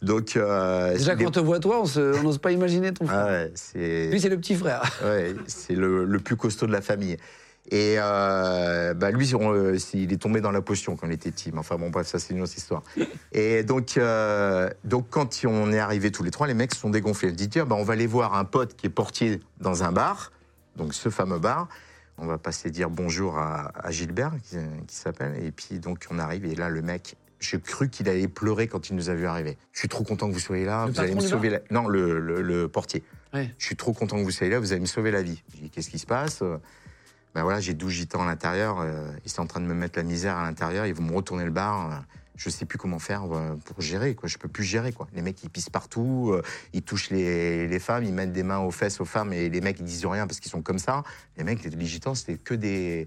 C: Donc,
A: Déjà,
C: des-
A: quand on te voit toi, on se- on n'ose pas imaginer ton frère.
C: Ah ouais,
A: Lui, c'est le petit frère.
C: ouais, c'est le, le plus costaud de la famille. Et euh, bah lui, on, euh, il est tombé dans la potion quand il était. Mais enfin bon, bref, ça c'est une autre histoire. Et donc, euh, donc quand on est arrivés tous les trois, les mecs se sont dégonflés. Ils dit tiens, bah, on va aller voir un pote qui est portier dans un bar, donc ce fameux bar. On va passer dire bonjour à, à Gilbert, qui, qui s'appelle. Et puis donc on arrive et là le mec, j'ai cru qu'il allait pleurer quand il nous a vu arriver. Je suis trop content que vous soyez là.
A: Le
C: vous allez me sauver. La... Non, le, le- le portier.
A: Ouais.
C: Je suis trop content que vous soyez là, vous allez me sauver la vie. Je dis, qu'est-ce qui se passe? Ben voilà, j'ai 12 gitans à l'intérieur, euh, ils sont en train de me mettre la misère à l'intérieur, ils vont me retourner le bar. euh, je sais plus comment faire euh, pour gérer, quoi. Je peux plus gérer. Les mecs, ils pissent partout, euh, ils touchent les, femmes, ils mettent des mains aux fesses aux femmes et les mecs, ils disent rien parce qu'ils sont comme ça. Les mecs, les gitans, c'était que des,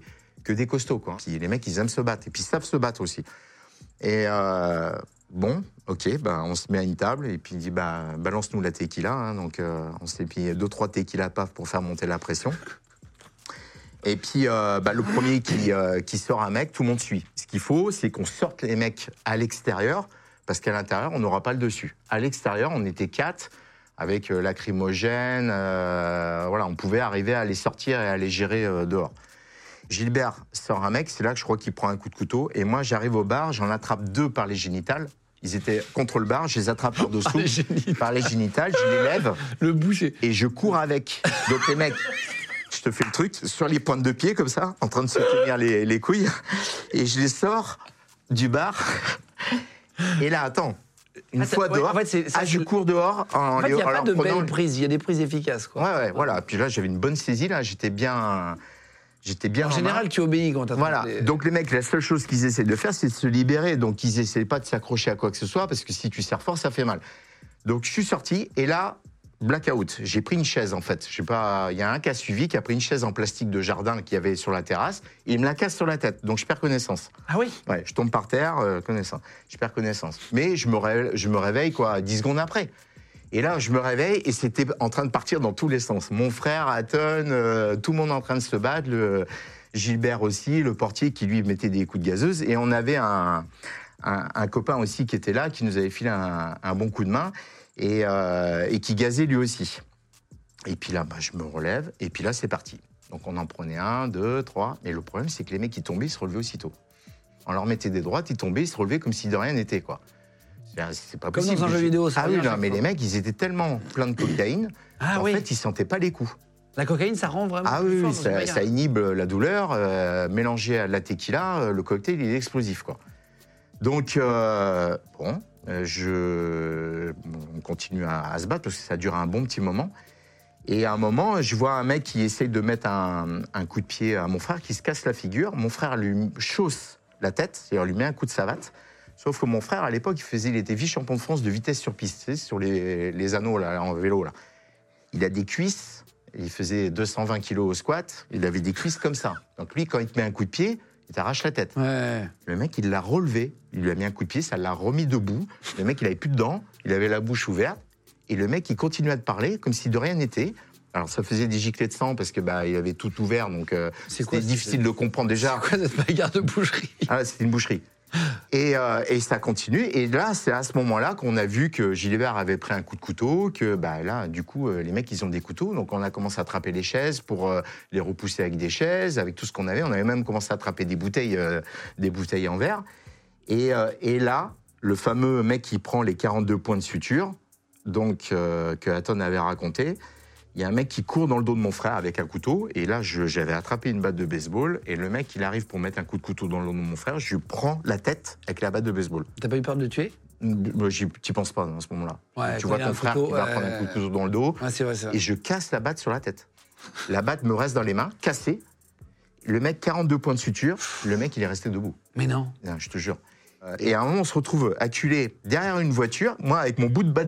C: costauds, les mecs, ils aiment se battre et puis ils savent se battre aussi. Et bon, ok, bah, on se met à une table et puis il dit bah, balance-nous la tequila. hein. donc euh, on s'est mis deux, trois tequila paf pour faire monter la pression. Et puis euh, bah, le premier qui, euh, qui sort un mec, tout le monde suit. Ce qu'il faut, c'est qu'on sorte les mecs à l'extérieur parce qu'à l'intérieur, on n'aura pas le dessus. À l'extérieur, on était quatre avec euh, lacrymogène. euh, voilà, on pouvait arriver à les sortir et à les gérer dehors. Gilbert sort un mec, c'est là que je crois qu'il prend un coup de couteau. Et moi, j'arrive au bar, j'en attrape deux par les génitales. Ils étaient contre le bar, je les attrape par dessous,
A: les génitales.
C: par les génitales, je les lève
A: Le boucher.
C: et je cours avec. Donc les mecs, je te fais le truc, sur les pointes de pied comme ça, en train de se tenir les, les couilles, et je les sors du bar. Et là, attends, une
A: Ah,
C: fois
A: ouais,
C: dehors,
A: en fait, ça,
C: ah, je cours dehors en,
A: En fait, il n'y a pas de belles
C: le-
A: prises, il y a des prises efficaces. Quoi.
C: Ouais, ouais, voilà. Puis là, j'avais une bonne saisie, là, j'étais bien. J'étais bien.
A: En général, tu obéis quand t'as
C: Voilà. Donc les mecs, la seule chose qu'ils essaient de faire, c'est de se libérer. Donc ils essaient pas de s'accrocher à quoi que ce soit parce que si tu serres fort, ça fait mal. Donc je suis sorti et là, blackout. J'ai pris une chaise en fait. Je sais pas. Il y a un qui a suivi, qui a pris une chaise en plastique de jardin qu'il y avait sur la terrasse. Et il me la casse sur la tête. Donc je perds connaissance.
A: Ah oui?
C: Ouais, je tombe par terre, euh, connaissance. Je perds connaissance. Mais je me réveille, je me réveille quoi, 10 secondes après. Et là, je me réveille et c'était en train de partir dans tous les sens. Mon frère, Hatton, euh, tout le monde en train de se battre, le, Gilbert aussi, le portier qui lui mettait des coups de gazeuse. Et on avait un, un, un copain aussi qui était là, qui nous avait filé un, un bon coup de main et, euh, et qui gazait lui aussi. Et puis là, bah, je me relève et puis là, c'est parti. Donc on en prenait un, deux, trois. Mais le problème, c'est que les mecs, ils tombaient, ils se relevaient aussitôt. On leur mettait des droites, ils tombaient, ils se relevaient comme si de rien n'était, quoi. C'est- C'est pas
A: Comme
C: possible.
A: dans un jeu vidéo, ça
C: Ah oui, non, mais
A: fois.
C: les mecs, ils étaient tellement pleins de cocaïne
A: Ah
C: en
A: oui.
C: fait, ils sentaient pas les coups.
A: La cocaïne, ça rend vraiment.
C: Ah oui,
A: fort
C: ça, inhibe la douleur. euh, mélangé à la tequila, euh, le cocktail, il est explosif, quoi. Donc, euh, bon, euh, je, bon, on continue à, se battre parce que ça dure un bon petit moment. Et à un moment, je vois un mec qui essaye de mettre un, coup de pied à mon frère, qui se casse la figure. Mon frère lui chausse la tête, c'est-à-dire lui met un coup de savate. Sauf que mon frère, à l'époque, il faisait, était vice-champion de France de vitesse sur piste, sur les, anneaux là, en vélo. Il a des cuisses, il faisait 220 kilos au squat, il avait des cuisses comme ça. Donc lui, quand il te met un coup de pied, il t'arrache la tête.
A: Ouais.
C: Le mec, il l'a relevé, il lui a mis un coup de pied, ça l'a remis debout. Le mec, il avait plus de dents, il avait la bouche ouverte, et le mec, il continuait à te parler comme si de rien n'était. Alors ça faisait des giclées de sang parce que bah il avait tout ouvert, donc euh, c'était difficile de comprendre déjà.
A: C'est quoi cette bagarre de boucherie?
C: Ah, c'était une boucherie. Et, euh, et ça continue. Et là, c'est à ce moment-là qu'on a vu que Gilbert avait pris un coup de couteau, que bah, là, du coup, euh, les mecs, ils ont des couteaux. Donc, on a commencé à attraper les chaises pour euh, les repousser avec des chaises, avec tout ce qu'on avait. On avait même commencé à attraper des bouteilles, des bouteilles en verre. Et, et là, le fameux mec qui prend les 42 points de suture, donc que Hatton avait raconté, il y a un mec qui court dans le dos de mon frère avec un couteau, et là, j'avais attrapé une batte de baseball, et le mec, il arrive pour mettre un coup de couteau dans le dos de mon frère, je lui prends la tête avec la batte de baseball.
A: T'as pas eu peur de le tuer?
C: Moi, j'y t'y penses pas à ce moment-là.
A: Ouais,
C: tu vois
A: il
C: ton frère
A: couteau,
C: qui va prendre un coup de couteau dans le dos,
A: Ouais, vrai,
C: et je casse la batte sur la tête. La batte me reste dans les mains, cassée. Le mec, 42 points de suture, le mec, il est resté debout.
A: Mais non.
C: Non, je te jure. Euh, Et à un moment, on se retrouve acculé derrière une voiture, moi avec mon bout de batte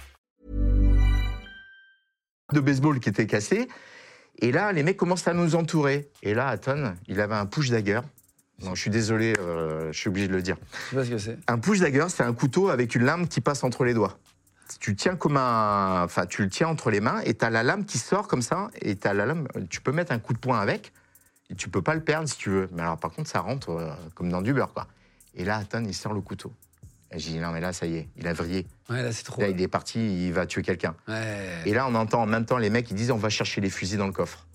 C: De baseball qui était cassé. Et là, les mecs commencent à nous entourer. Et là, Hatton, il avait un push dagger. Non, je suis désolé, euh, je suis obligé de le dire.
A: Je sais pas ce que c'est.
C: Un push dagger, c'est un couteau avec une lame qui passe entre les doigts. Tu le tiens comme un, enfin, tu le tiens entre les mains et tu as la lame qui sort comme ça. Et t'as la lame, tu peux mettre un coup de poing avec. Et tu peux pas le perdre si tu veux. Mais alors, par contre, ça rentre euh, comme dans du beurre, quoi. Et là, Hatton, il sort le couteau. J'ai dit, non, mais là, ça y est, il a vrillé.
A: Ouais, là, c'est trop.
C: Là, il est parti, il va tuer quelqu'un.
A: Ouais.
C: Et là, on entend en même temps les mecs qui disent on va chercher les fusils dans le coffre.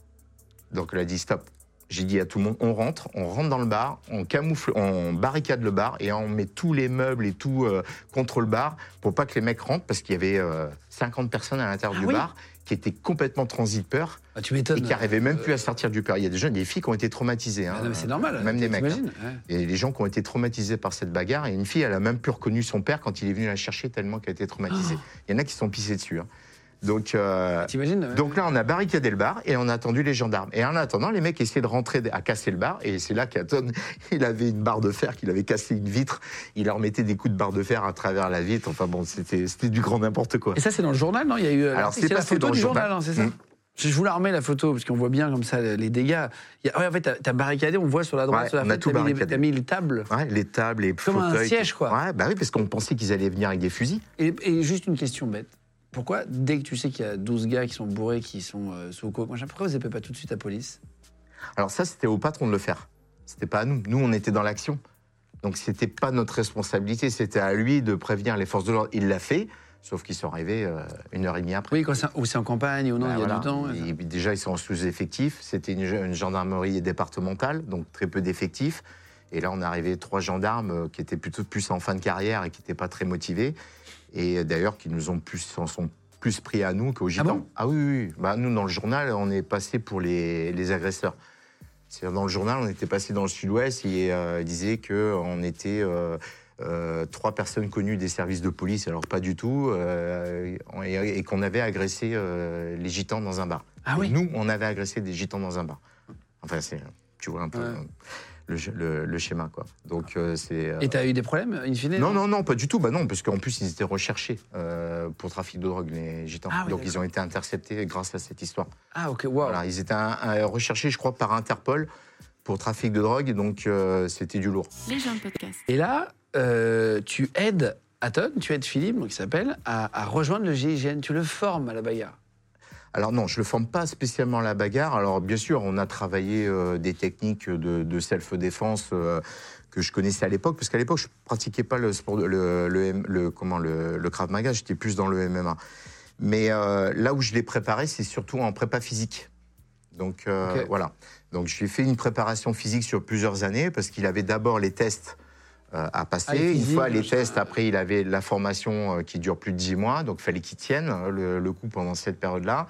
C: Donc il a dit stop. J'ai dit à tout le monde on rentre, on rentre dans le bar, on camoufle, on barricade le bar et on met tous les meubles et tout euh, contre le bar pour pas que les mecs rentrent parce qu'il y avait euh, 50 personnes à l'intérieur
A: Ah
C: du
A: oui
C: bar qui étaient complètement peur
A: Ah, tu m'étonnes.
C: et qui n'arrivaient même
A: Euh,
C: plus à sortir du peur. Il y a des jeunes, des filles qui ont été traumatisées. hein.
A: ah c'est normal.
C: Même des mecs. hein.
A: Ouais.
C: Il y a des gens qui ont été traumatisés par cette bagarre. Et une fille, elle a même plus reconnu son père quand il est venu la chercher tellement qu'elle a été traumatisée. Il y en a qui se sont pissés dessus. hein. Donc, euh,
A: ouais.
C: donc là, on a barricadé le bar et on a attendu les gendarmes. Et en attendant, les mecs essayaient de rentrer à casser le bar. Et c'est là qu'Aton, il avait une barre de fer, qu'il avait cassé une vitre. Il leur mettait des coups de barre de fer à travers la vitre. Enfin bon, c'était du grand n'importe quoi.
A: Et ça, c'est dans le journal, non? Il y a eu. euh,
C: Alors,
A: c'est la photo
C: dans
A: du
C: le
A: journal,
C: journal.
A: hein, c'est ça
C: Mm.
A: Je vous la remets la photo parce qu'on voit bien comme ça les dégâts. Il y a- ouais, en fait, t'as barricadé, on voit sur la droite,
C: Ouais,
A: sur la
C: on a tout
A: t'as mis, les-
C: barricadé.
A: t'as mis les tables.
C: Ouais, les tables, les
A: Comme un
C: fauteuils.
A: siège, quoi.
C: Ouais, bah oui, parce qu'on pensait qu'ils allaient venir avec des fusils.
A: Et, et juste une question bête. Pourquoi, dès que tu sais qu'il y a 12 gars qui sont bourrés, qui sont euh, sous coke, machin, pourquoi vous appelez pas tout de suite la police?
C: Alors ça, c'était au patron de le faire. C'était pas à nous. Nous, on était dans l'action. Donc c'était pas notre responsabilité. C'était à lui de prévenir les forces de l'ordre. Il l'a fait, sauf qu'ils sont arrivés euh, une heure et demie après.
A: Oui, quand c'est, ou c'est en campagne, ou non,
C: Bah,
A: il y a
C: voilà.
A: du temps.
C: Et déjà, ils sont en sous-effectif. C'était une, une gendarmerie départementale, donc très peu d'effectifs. Et là, on est arrivé trois gendarmes euh, qui étaient plutôt plus en fin de carrière et qui n'étaient pas très motivés. Et d'ailleurs, qui nous ont plus, sont plus pris à nous qu'aux gitans.
A: bon?
C: Ah oui, oui, oui. Bah, nous, dans le journal, on est passé pour les, les agresseurs. C'est-à-dire, dans le journal, on était passé dans le sud-ouest et euh, disait qu'on était euh, euh, trois personnes connues des services de police, alors pas du tout, euh, et, et qu'on avait agressé les gitans dans un bar.
A: Ah
C: Et
A: oui
C: Nous, on avait agressé des gitans dans un bar. Enfin, c'est, tu vois un peu
A: Ouais.
C: Le, le- le schéma, quoi. Donc, euh, c'est. euh,
A: Et t'as eu des problèmes, in fine
C: non, non, non, pas du tout. Bah non, parce qu'en plus, ils étaient recherchés euh, pour trafic de drogue, les gitans.
A: Ah oui,
C: Donc, ils ont été interceptés grâce à cette histoire.
A: Ah, ok, waouh.
C: Voilà, ils étaient un- un- recherchés, je crois, par Interpol pour trafic de drogue. Donc, euh, c'était du lourd.
D: Les gens de podcast.
A: Et là, euh, tu aides Aton, tu aides Philippe, donc il s'appelle, à, à rejoindre le GIGN. Tu le formes à la bagarre.
C: Alors non, je ne le forme pas spécialement à la bagarre. Alors bien sûr, on a travaillé euh, des techniques de, de self-défense euh, que je connaissais à l'époque, parce qu'à l'époque, je pratiquais pas le sport, le, le, comment, le, le Krav Maga, j'étais plus dans le MMA. Mais euh, là où je l'ai préparé, c'est surtout en prépa physique. Donc voilà. Donc je lui ai fait une préparation physique sur plusieurs années, parce qu'il avait d'abord les tests à passer. Une fois les tests, après il avait la formation euh, qui dure plus de 10 mois, donc il fallait qu'il tienne euh, le, le coup pendant cette période-là.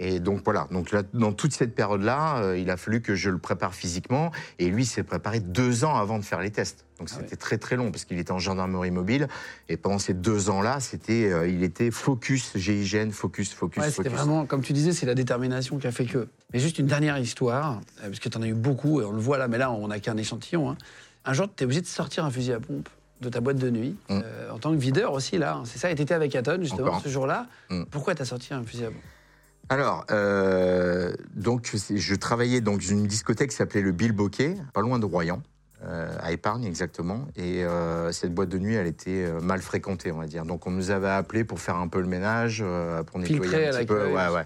C: Et donc voilà, donc là, dans toute cette période-là, euh, il a fallu que je le prépare physiquement. Et lui, s'est préparé deux ans avant de faire les tests. Donc
A: Ah
C: c'était
A: ouais.
C: très très long parce qu'il était en gendarmerie mobile. Et pendant ces deux ans-là, c'était, euh, il était focus GIGN, focus, focus,
A: Ouais, c'était vraiment, comme tu disais, c'est la détermination qui a fait que. Mais juste une dernière histoire, euh, parce que tu en as eu beaucoup, et on le voit là, mais là, on n'a qu'un échantillon. hein. Un jour, tu es obligé de sortir un fusil à pompe de ta boîte de nuit,
C: Mm.
A: euh, en tant que videur aussi, là. hein. C'est ça, et tu étais avec Aton, justement,
C: Encore.
A: ce jour-là.
C: Mm.
A: Pourquoi tu as sorti un fusil à pompe?
C: Alors, euh, donc, je travaillais dans une discothèque qui s'appelait le Bill Bokeh, pas loin de Royan, euh, à Épargne exactement. Et euh, cette boîte de nuit, elle était euh, mal fréquentée, on va dire. Donc, on nous avait appelés pour faire un peu le ménage, pour nettoyer un petit peu. Ouais, ouais.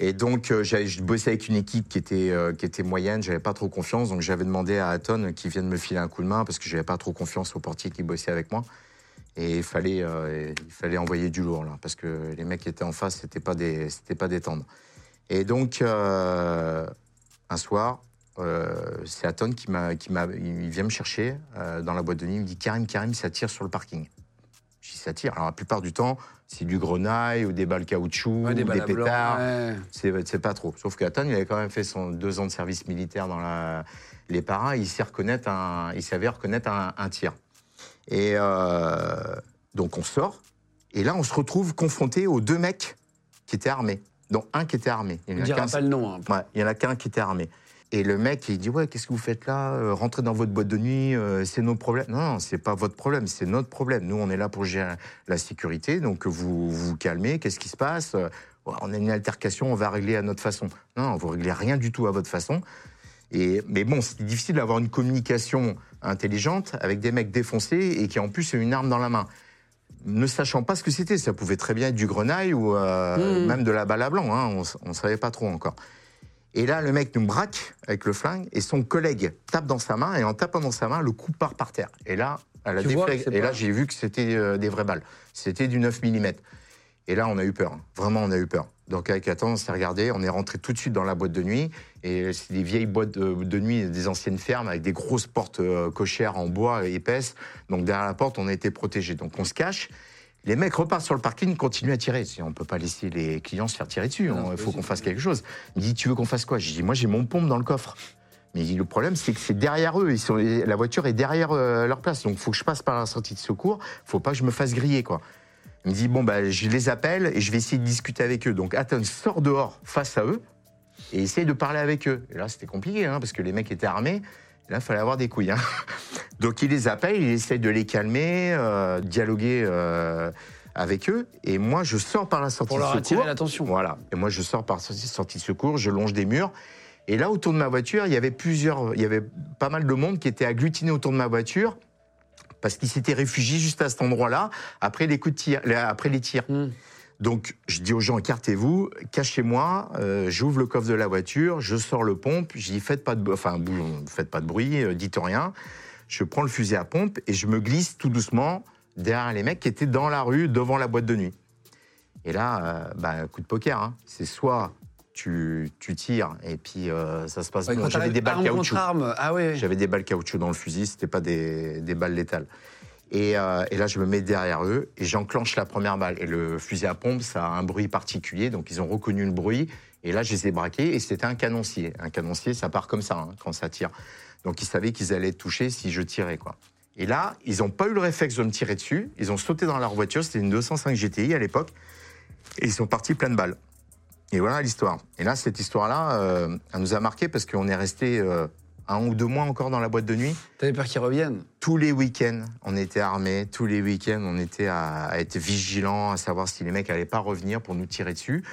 C: Et donc, je bossais avec une équipe qui était, qui était moyenne, j'avais pas trop confiance. Donc, j'avais demandé à Aton qui vienne me filer un coup de main parce que j'avais pas trop confiance au portier qui bossait avec moi. Et il fallait, il fallait envoyer du lourd, là, parce que les mecs qui étaient en face, c'était pas des, c'était pas des tendres. Et donc, un soir, euh, c'est Aton qui, m'a, qui m'a, il vient me chercher euh, dans la boîte de nuit. Il me dit Karim, Karim, ça tire sur le parking. Je dis, ça tire. Alors la plupart du temps, c'est du grenaille ou des balles caoutchouc,
A: Ouais, des balles
C: pétards.
A: ouais.
C: C'est c'est pas trop. Sauf qu'Atan, il avait quand même fait son deux ans de service militaire dans la- les paras. Il, sait reconnaître un, il savait reconnaître un, un tir. Et euh, donc on sort. Et là, on se retrouve confronté aux deux mecs qui étaient armés. dont un qui était armé. Il
A: On
C: y en a
A: dira
C: qu'un-
A: pas le nom. hein.
C: Ouais, il y en a qu'un qui était armé. Et le mec, il dit Ouais, qu'est-ce que vous faites là Euh, Rentrez dans votre boîte de nuit, euh, c'est nos problèmes. Non, non, c'est pas votre problème, c'est notre problème. Nous, on est là pour gérer la sécurité, donc vous vous calmez, qu'est-ce qui se passe Euh, On a une altercation, on va régler à notre façon. Non, vous réglez rien du tout à votre façon. Et, mais bon, c'est difficile d'avoir une communication intelligente avec des mecs défoncés et qui en plus ont une arme dans la main. Ne sachant pas ce que c'était, ça pouvait très bien être du grenaille ou euh,
A: Mmh.
C: même de la balle à blanc, hein, on ne savait pas trop encore. Et là, le mec nous braque avec le flingue et son collègue tape dans sa main et en tapant dans sa main, le coup part par terre. Et là, elle a Et là, j'ai vu que c'était euh, des vraies balles. C'était du 9 mm. Et là, on a eu peur. hein. Vraiment, on a eu peur. Donc, avec Nathan, on s'est regardé. On est rentré tout de suite dans la boîte de nuit. Et c'est des vieilles boîtes de, de nuit, des anciennes fermes avec des grosses portes euh, cochères en bois épaisses. Donc, derrière la porte, on a été protégés. Donc, on se cache. Les mecs repartent sur le parking, continuent à tirer. On ne peut pas laisser les clients se faire tirer dessus.
A: Non,
C: Il faut qu'on fasse quelque chose. Il dit Tu veux qu'on fasse quoi? Je dis Moi, j'ai mon pompe dans le coffre. Mais il le problème, c'est que c'est derrière eux. Ils sont, la voiture est derrière euh, leur place. Donc, il faut que je passe par la sortie de secours. faut pas que je me fasse griller, quoi. Il me dit, bon, bah, je les appelle et je vais essayer de discuter avec eux. Donc, Atton sort dehors face à eux et essaye de parler avec eux. Et là, c'était compliqué, hein, parce que les mecs étaient armés. Là, il fallait avoir des couilles. hein. Donc, il les appelle, il essaye de les calmer, euh, dialoguer euh, avec eux. Et moi, je sors par la sortie
A: Pour
C: de
A: leur
C: secours.
A: attirer l'attention.
C: Voilà. Et moi, je sors par sortie sortie de secours, je longe des murs. Et là, autour de ma voiture, il y avait plusieurs, il y avait pas mal de monde qui était agglutiné autour de ma voiture parce qu'ils s'étaient réfugiés juste à cet endroit-là après les coups de tir, après les tirs.
A: Hmm.
C: Donc, je dis aux gens, écartez-vous, cachez-moi, euh, j'ouvre le coffre de la voiture, je sors le pompe, je dis, faites pas de, enfin, faites pas de bruit, euh, dites rien. Je prends le fusil à pompe et je me glisse tout doucement derrière les mecs qui étaient dans la rue, devant la boîte de nuit. Et là, euh, bah, coup de poker, hein. c'est soit tu, tu tires et puis euh, ça se passe
A: Ouais,
C: bon. J'avais des balles caoutchouc.
A: Ah ouais.
C: J'avais des balles caoutchouc dans le fusil, c'était pas des, des balles létales. Et, euh, et là, je me mets derrière eux et j'enclenche la première balle. Et le fusil à pompe, ça a un bruit particulier, donc ils ont reconnu le bruit. Et là, je les ai braqués et c'était un canoncier. Un canoncier, ça part comme ça hein, quand ça tire. Donc ils savaient qu'ils allaient touchés si je tirais. Et là, ils n'ont pas eu le réflexe de me tirer dessus. Ils ont sauté dans leur voiture, c'était une 205 GTI à l'époque. Et ils sont partis plein de balles. Et voilà l'histoire. Et là, cette histoire-là, euh, elle nous a marqué parce qu'on est resté euh, un ou deux mois encore dans la boîte de nuit.
A: T'avais peur qu'ils reviennent?
C: Tous les week-ends, on était armés. Tous les week-ends, on était à, à être vigilants, à savoir si les mecs n'allaient pas revenir pour nous tirer dessus.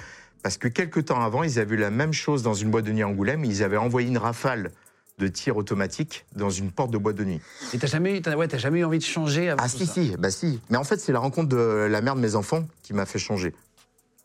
C: Parce que quelques temps avant, ils avaient vu la même chose dans une boîte de nuit à Angoulême. Ils avaient envoyé une rafale de tir automatique dans une porte de boîte de nuit.
A: Et t'as jamais, eu- ouais, t'as jamais eu envie de changer avant
C: Ah
A: tout
C: si,
A: ça?
C: si, bah si. Mais en fait, c'est la rencontre de la mère de mes enfants qui m'a fait changer.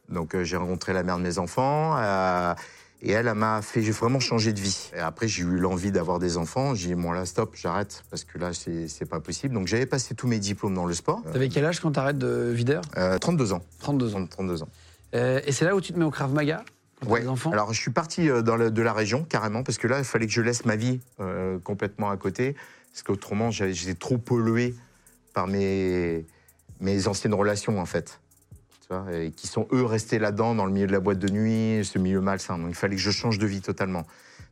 C: Donc euh, j'ai rencontré la mère de mes enfants euh, et elle, elle m'a fait j'ai vraiment changer de vie. Et après, j'ai eu l'envie d'avoir des enfants. J'ai dit, bon là, stop, j'arrête parce que là, c'est pas possible. Donc j'avais passé tous mes diplômes dans le sport.
A: T'avais quel âge quand t'arrêtes de videur
C: Euh, 32 ans.
A: 32 ans.
C: 32 ans.
A: Euh, et c'est là où tu te mets au Krav Maga
C: Ouais. Alors je suis parti euh, dans de la région carrément parce que là il fallait que je laisse ma vie euh, complètement à côté parce qu'autrement j'étais trop pollué par mes mes anciennes relations en fait. Tu vois, et qui sont eux restés là-dedans dans le milieu de la boîte de nuit, ce milieu malsain. Donc il fallait que je change de vie totalement.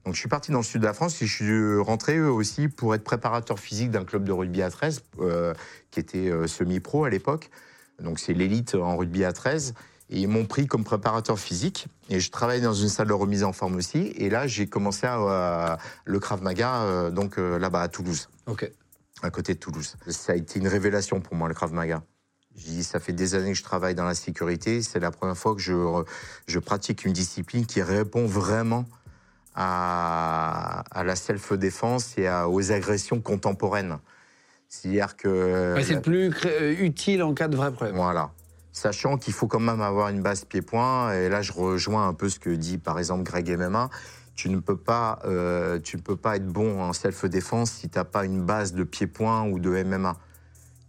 C: Donc je suis parti dans le sud de la France et je suis rentré eux aussi pour être préparateur physique d'un club de rugby à 13 euh, qui était euh, semi-pro à l'époque. Donc c'est l'élite en rugby à 13. Et ils m'ont pris comme préparateur physique. Et je travaillais dans une salle de remise en forme aussi. Et là, j'ai commencé à, le Krav Maga, euh, donc là-bas à Toulouse,
A: Ok.
C: à côté de Toulouse. Ça a été une révélation pour moi, le Krav Maga. J'ai dit, ça fait des années que je travaille dans la sécurité. C'est la première fois que je, je pratique une discipline qui répond vraiment à, à la self-défense et à- aux agressions contemporaines. C'est-à-dire que...
A: Ouais, c'est plus euh, utile en cas de vrai problème.
C: Voilà. Sachant qu'il faut quand même avoir une base pied-point, et là je rejoins un peu ce que dit par exemple Greg MMA, tu ne peux pas, euh, tu ne peux pas être bon en self-défense si tu n'as pas une base de pied-point ou de MMA.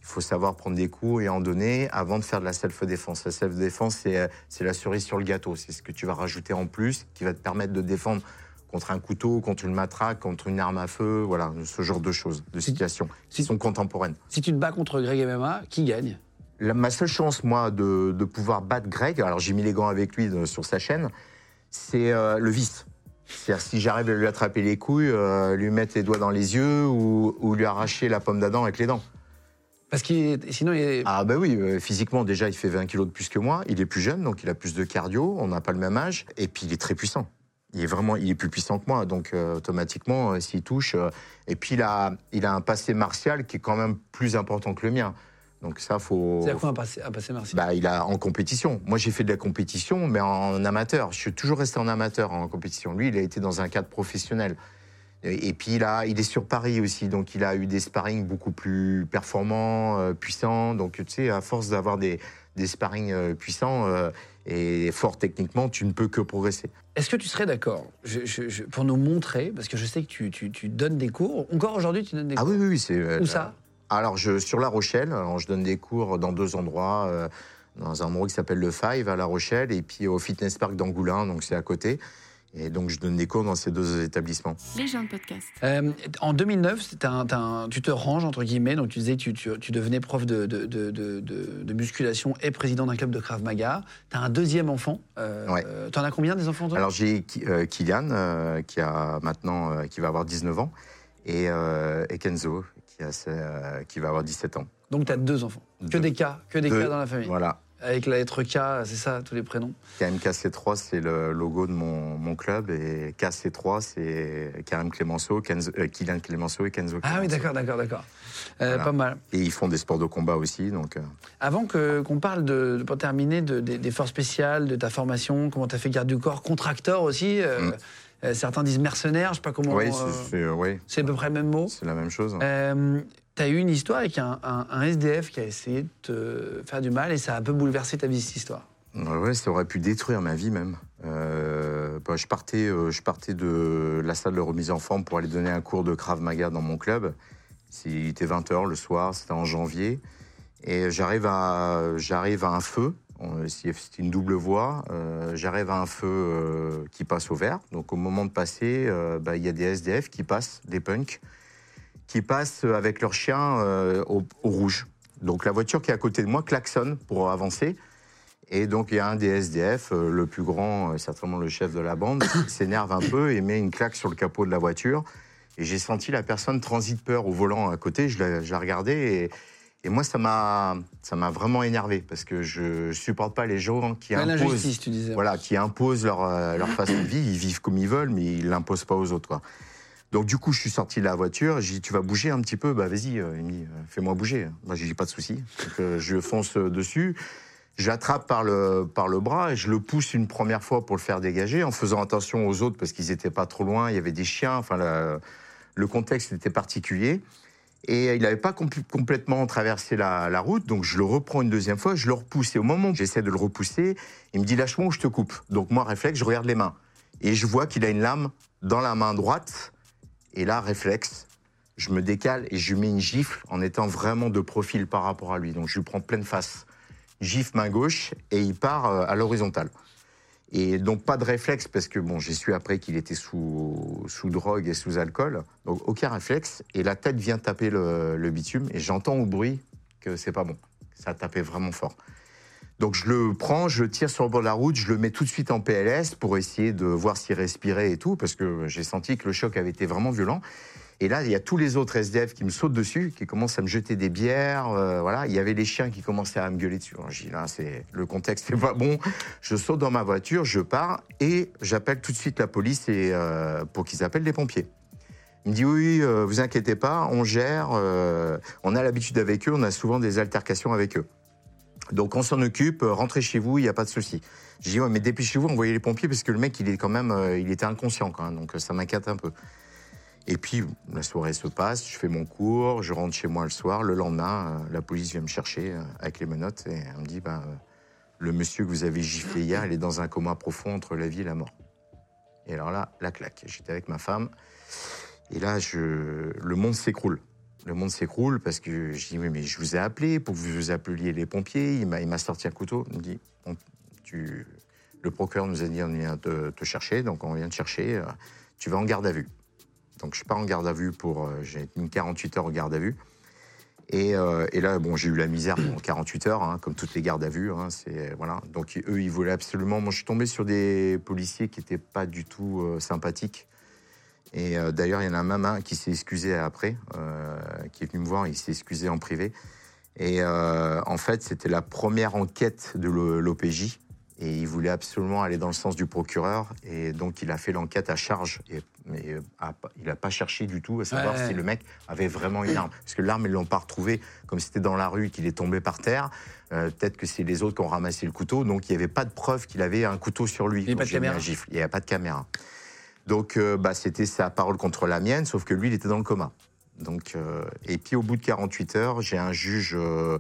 C: Il faut savoir prendre des coups et en donner avant de faire de la self-défense. La self-défense, c'est, euh, c'est la cerise sur le gâteau. C'est ce que tu vas rajouter en plus qui va te permettre de défendre contre un couteau, contre une matraque, contre une arme à feu, voilà, ce genre de choses, de situations qui
A: si-
C: sont contemporaines.
A: Si tu te bats contre Greg MMA, qui gagne?
C: La- ma seule chance, moi, de, de pouvoir battre Greg, alors j'ai mis les gants avec lui de- sur sa chaîne, c'est euh, le vice. C'est-à-dire si j'arrive à lui attraper les couilles, euh, lui mettre les doigts dans les yeux ou, ou lui arracher la pomme d'Adam avec les dents.
A: Parce que sinon, il est...
C: Ah bah oui, euh, physiquement déjà il fait 20 kilos de plus que moi, il est plus jeune donc il a plus de cardio, on n'a pas le même âge et puis il est très puissant. Il est vraiment, il est plus puissant que moi donc euh, automatiquement euh, s'il touche euh, et puis il a, il a un passé martial qui est quand même plus important que le mien. Donc ça faut.
A: C'est-à-dire quoi un passé, un passé martial?
C: Bah, il a en compétition. Moi, j'ai fait de la compétition, mais en amateur. Je suis toujours resté en amateur en compétition. Lui, il a été dans un cadre professionnel. Et, puis, il, a, il est sur Paris aussi, donc il a eu des sparring beaucoup plus performants, euh, puissants. Donc, tu sais, à force d'avoir des, des sparring euh, puissants euh, et forts techniquement, tu ne peux que progresser.
A: Est-ce que tu serais d'accord je- je- je- pour nous montrer, parce que je sais que tu, tu- tu donnes des cours, encore aujourd'hui tu donnes des
C: Ah
A: cours
C: oui, oui, oui. c'est,
A: Où ça?
C: Alors, je, sur La Rochelle, alors, je donne des cours dans deux endroits. dans un endroit qui s'appelle le Five à La Rochelle et puis au Fitness Park d'Angoulin, donc c'est à côté. Et donc, je donne des cours dans ces deux établissements.
D: Les gens de podcast.
A: Euh, en 2009, c'était un- tu te ranges, entre guillemets, donc tu disais que tu, tu- tu devenais prof de, de, de- de- de- de musculation et président d'un club de Krav Maga. Tu as un deuxième enfant. Euh,
C: Ouais.
A: euh, T'en as combien des enfants toi?
C: Alors, j'ai euh, Kylian, euh, qui a maintenant, euh, qui va avoir 19 ans, et, euh, et Kenzo, qui, a, euh, qui va avoir 17 ans.
A: Donc tu as deux enfants. Que
C: Deux.
A: des cas, que des
C: Deux.
A: cas dans la famille.
C: Voilà.
A: Avec la lettre K, c'est ça, tous les prénoms.
C: KMKC3, c'est le logo de mon, mon club, et KC3, c'est Karim Clémenceau, Kenzo, euh, Kylian Clémenceau et Kenzo
A: Ah oui,
C: Clémenceau.
A: d'accord, d'accord, d'accord. Euh,
C: Voilà.
A: Pas mal.
C: Et ils font des sports de combat aussi, donc... euh,
A: Avant qu'on parle, de, pour terminer, de- des, des forces spéciales, de ta formation, comment tu as fait garde du corps, contracteur aussi.
C: Mm.
A: euh, certains disent mercenaire, je sais pas comment.
C: oui, c'est- c'est euh,
A: c'est à peu près le même mot.
C: c'est la même chose.
A: Euh, tu as eu une histoire avec un, SDF qui a essayé de te faire du mal et ça a un peu bouleversé ta vie, cette histoire.
C: Ouais, ça aurait pu détruire ma vie même. Euh, bah, je, partais, euh, je partais de la salle de remise en forme pour aller donner un cours de Krav Maga dans mon club. Il était 20h le soir, c'était en janvier. Et j'arrive à, j'arrive à un feu, c'est une double voie. euh, j'arrive à un feu qui passe au vert. Donc au moment de passer, bah, il y a des SDF qui passent, des punks, qui passent avec leur chien euh, au, au rouge. Donc la voiture qui est à côté de moi klaxonne pour avancer. Et donc, il y a un des SDF, euh, le plus grand, euh, certainement le chef de la bande, qui s'énerve un peu et met une claque sur le capot de la voiture. Et j'ai senti la personne transit peur au volant à côté. Je la, je la regardais et, et moi, ça m'a, ça m'a vraiment énervé parce que je ne supporte pas les gens qui imposent,
A: tu disais.
C: voilà, qui imposent leur, leur façon de vie. Ils vivent comme ils veulent, mais ils l'imposent pas aux autres. Quoi. Donc, du coup, je suis sorti de la voiture. J'ai dit, tu vas bouger un petit peu Bah, vas-y. euh, euh, fais-moi bouger. Moi, j'ai dit, pas de souci. Euh, je fonce euh, dessus. Je l'attrape par le, par le bras et je le pousse une première fois pour le faire dégager en faisant attention aux autres parce qu'ils n'étaient pas trop loin. Il y avait des chiens. Enfin, le contexte était particulier. Et il n'avait pas compl- complètement traversé la route, donc je le reprends une deuxième fois, je le repousse. Et au moment où j'essaie de le repousser, il me dit lâche-moi ou je te coupe. Donc moi, réflexe, je regarde les mains. Et je vois qu'il a une lame dans la main droite. Et là, réflexe, je me décale et je lui mets une gifle en étant vraiment de profil par rapport à lui. Donc je lui prends pleine face. Gifle main gauche et il part euh, à l'horizontale. Et donc pas de réflexe parce que bon, j'ai su après qu'il était sous, sous drogue et sous alcool. Donc aucun réflexe. Et la tête vient taper le, le bitume et j'entends au bruit que c'est pas bon. Ça a tapé vraiment fort. Donc je le prends, je le tire sur le bord de la route, je le mets tout de suite en PLS pour essayer de voir s'il respirait et tout, parce que j'ai senti que le choc avait été vraiment violent. Et là, il y a tous les autres SDF qui me sautent dessus, qui commencent à me jeter des bières. euh, voilà, il y avait les chiens qui commençaient à me gueuler dessus. J'ai dit, là, c'est le contexte n'est pas bon. Je saute dans ma voiture, je pars et j'appelle tout de suite la police et, euh, pour qu'ils appellent les pompiers. Il me dit oui, euh, vous inquiétez pas, on gère. on a l'habitude avec eux, on a souvent des altercations avec eux. Donc on s'en occupe, euh, rentrez chez vous, il n'y a pas de souci. J'ai dit ouais, mais dépêchez-vous, envoyez les pompiers parce que le mec il est quand même, euh, il était inconscient quand même, donc euh, ça m'inquiète un peu. Et puis la soirée se passe, je fais mon cours, je rentre chez moi le soir. Le lendemain, la police vient me chercher avec les menottes et elle me dit euh, le monsieur que vous avez giflé hier, il est dans un coma profond entre la vie et la mort. Et alors là, la claque. J'étais avec ma femme et là, le monde s'écroule. Le monde s'écroule parce que je dis, mais, je vous ai appelé pour que vous appeliez les pompiers. Il m'a, sorti un couteau. Il me dit, tu, le procureur nous a dit, on vient te, chercher. Donc, on vient te chercher. euh, Tu vas en garde à vue. Donc, je pars en garde à vue pour. euh, J'ai mis 48 heures en garde à vue. Et, euh, et là, bon, j'ai eu la misère pendant 48 heures, hein, comme toutes les gardes à vue. hein, c'est voilà. Donc eux, ils voulaient absolument. Moi, je suis tombé sur des policiers qui n'étaient pas du tout sympathiques. Et euh, d'ailleurs, il y en a même un qui s'est excusé après, euh, qui est venu me voir, il s'est excusé en privé. Et euh, en fait, c'était la première enquête de l'OPJ. Et il voulait absolument aller dans le sens du procureur. Et donc, il a fait l'enquête à charge. Et, mais a il n'a pas cherché du tout à savoir
A: Ouais.
C: si le mec avait vraiment une arme. Parce que l'arme, ils ne l'ont pas retrouvée. Comme c'était dans la rue qu'il est tombé par terre, euh, peut-être que c'est les autres qui ont ramassé le couteau. Donc, il n'y avait pas de preuve qu'il avait un couteau sur lui.
A: Il y avait pas de caméra.
C: Il n'y avait pas de caméra. Donc, euh, bah, c'était sa parole contre la mienne, sauf que lui, il était dans le coma. Donc, euh, et puis, au bout de 48 heures, j'ai un juge euh,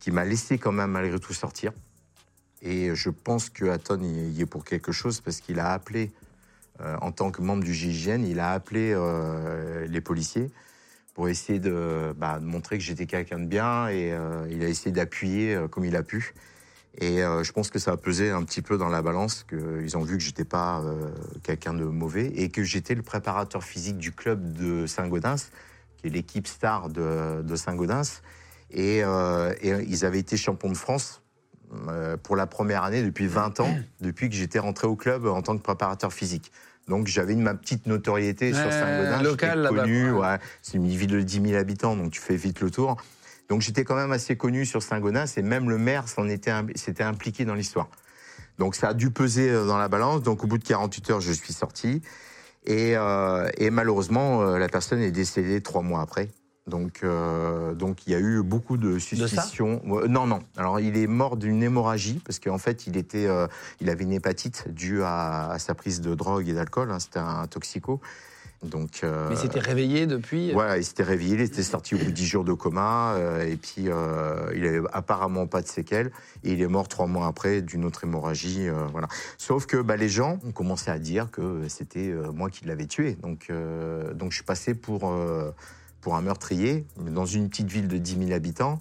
C: qui m'a laissé quand même malgré tout sortir. Et je pense que Hatton y est pour quelque chose parce qu'il a appelé, en tant que membre du GIGN, il a appelé les policiers pour essayer de, bah, de montrer que j'étais quelqu'un de bien et il a essayé d'appuyer comme il a pu. Et euh, je pense que ça a pesé un petit peu dans la balance, qu'ils ont vu que j'étais pas euh, quelqu'un de mauvais et que j'étais le préparateur physique du club de Saint-Gaudens, qui est l'équipe star de, de Saint-Gaudens. Et, euh, et ils avaient été champions de France pour la première année depuis 20 ans, depuis que j'étais rentré au club en tant que préparateur physique. Donc j'avais une, ma petite notoriété sur Saint-Gaudens.
A: local, là-bas,
C: ouais. C'est une ville de 10 000 habitants, donc tu fais vite le tour. Donc j'étais quand même assez connu sur Saint-Gaudens et même le maire s'en était s'était impliqué dans l'histoire. Donc ça a dû peser euh, dans la balance. Donc au bout de 48 heures, je suis sorti. Et, euh, et malheureusement, euh, la personne est décédée trois mois après. Donc, euh, donc il y a eu beaucoup de suspicions. Non, non. Alors il est mort d'une hémorragie parce qu'en fait il était, euh, il avait une hépatite due à, à sa prise de drogue et d'alcool. hein. C'était un toxico. Donc. euh,
A: Mais c'était réveillé depuis.
C: voilà, il s'était réveillé, il était sorti au bout de 10 jours de coma, euh, et puis euh, il avait apparemment pas de séquelles, et il est mort trois mois après d'une autre hémorragie. euh, voilà. Sauf que bah, les gens ont commencé à dire que c'était euh, moi qui l'avais tué. Donc, euh, donc je suis passé pour, euh, pour un meurtrier dans une petite ville de 10 000 habitants.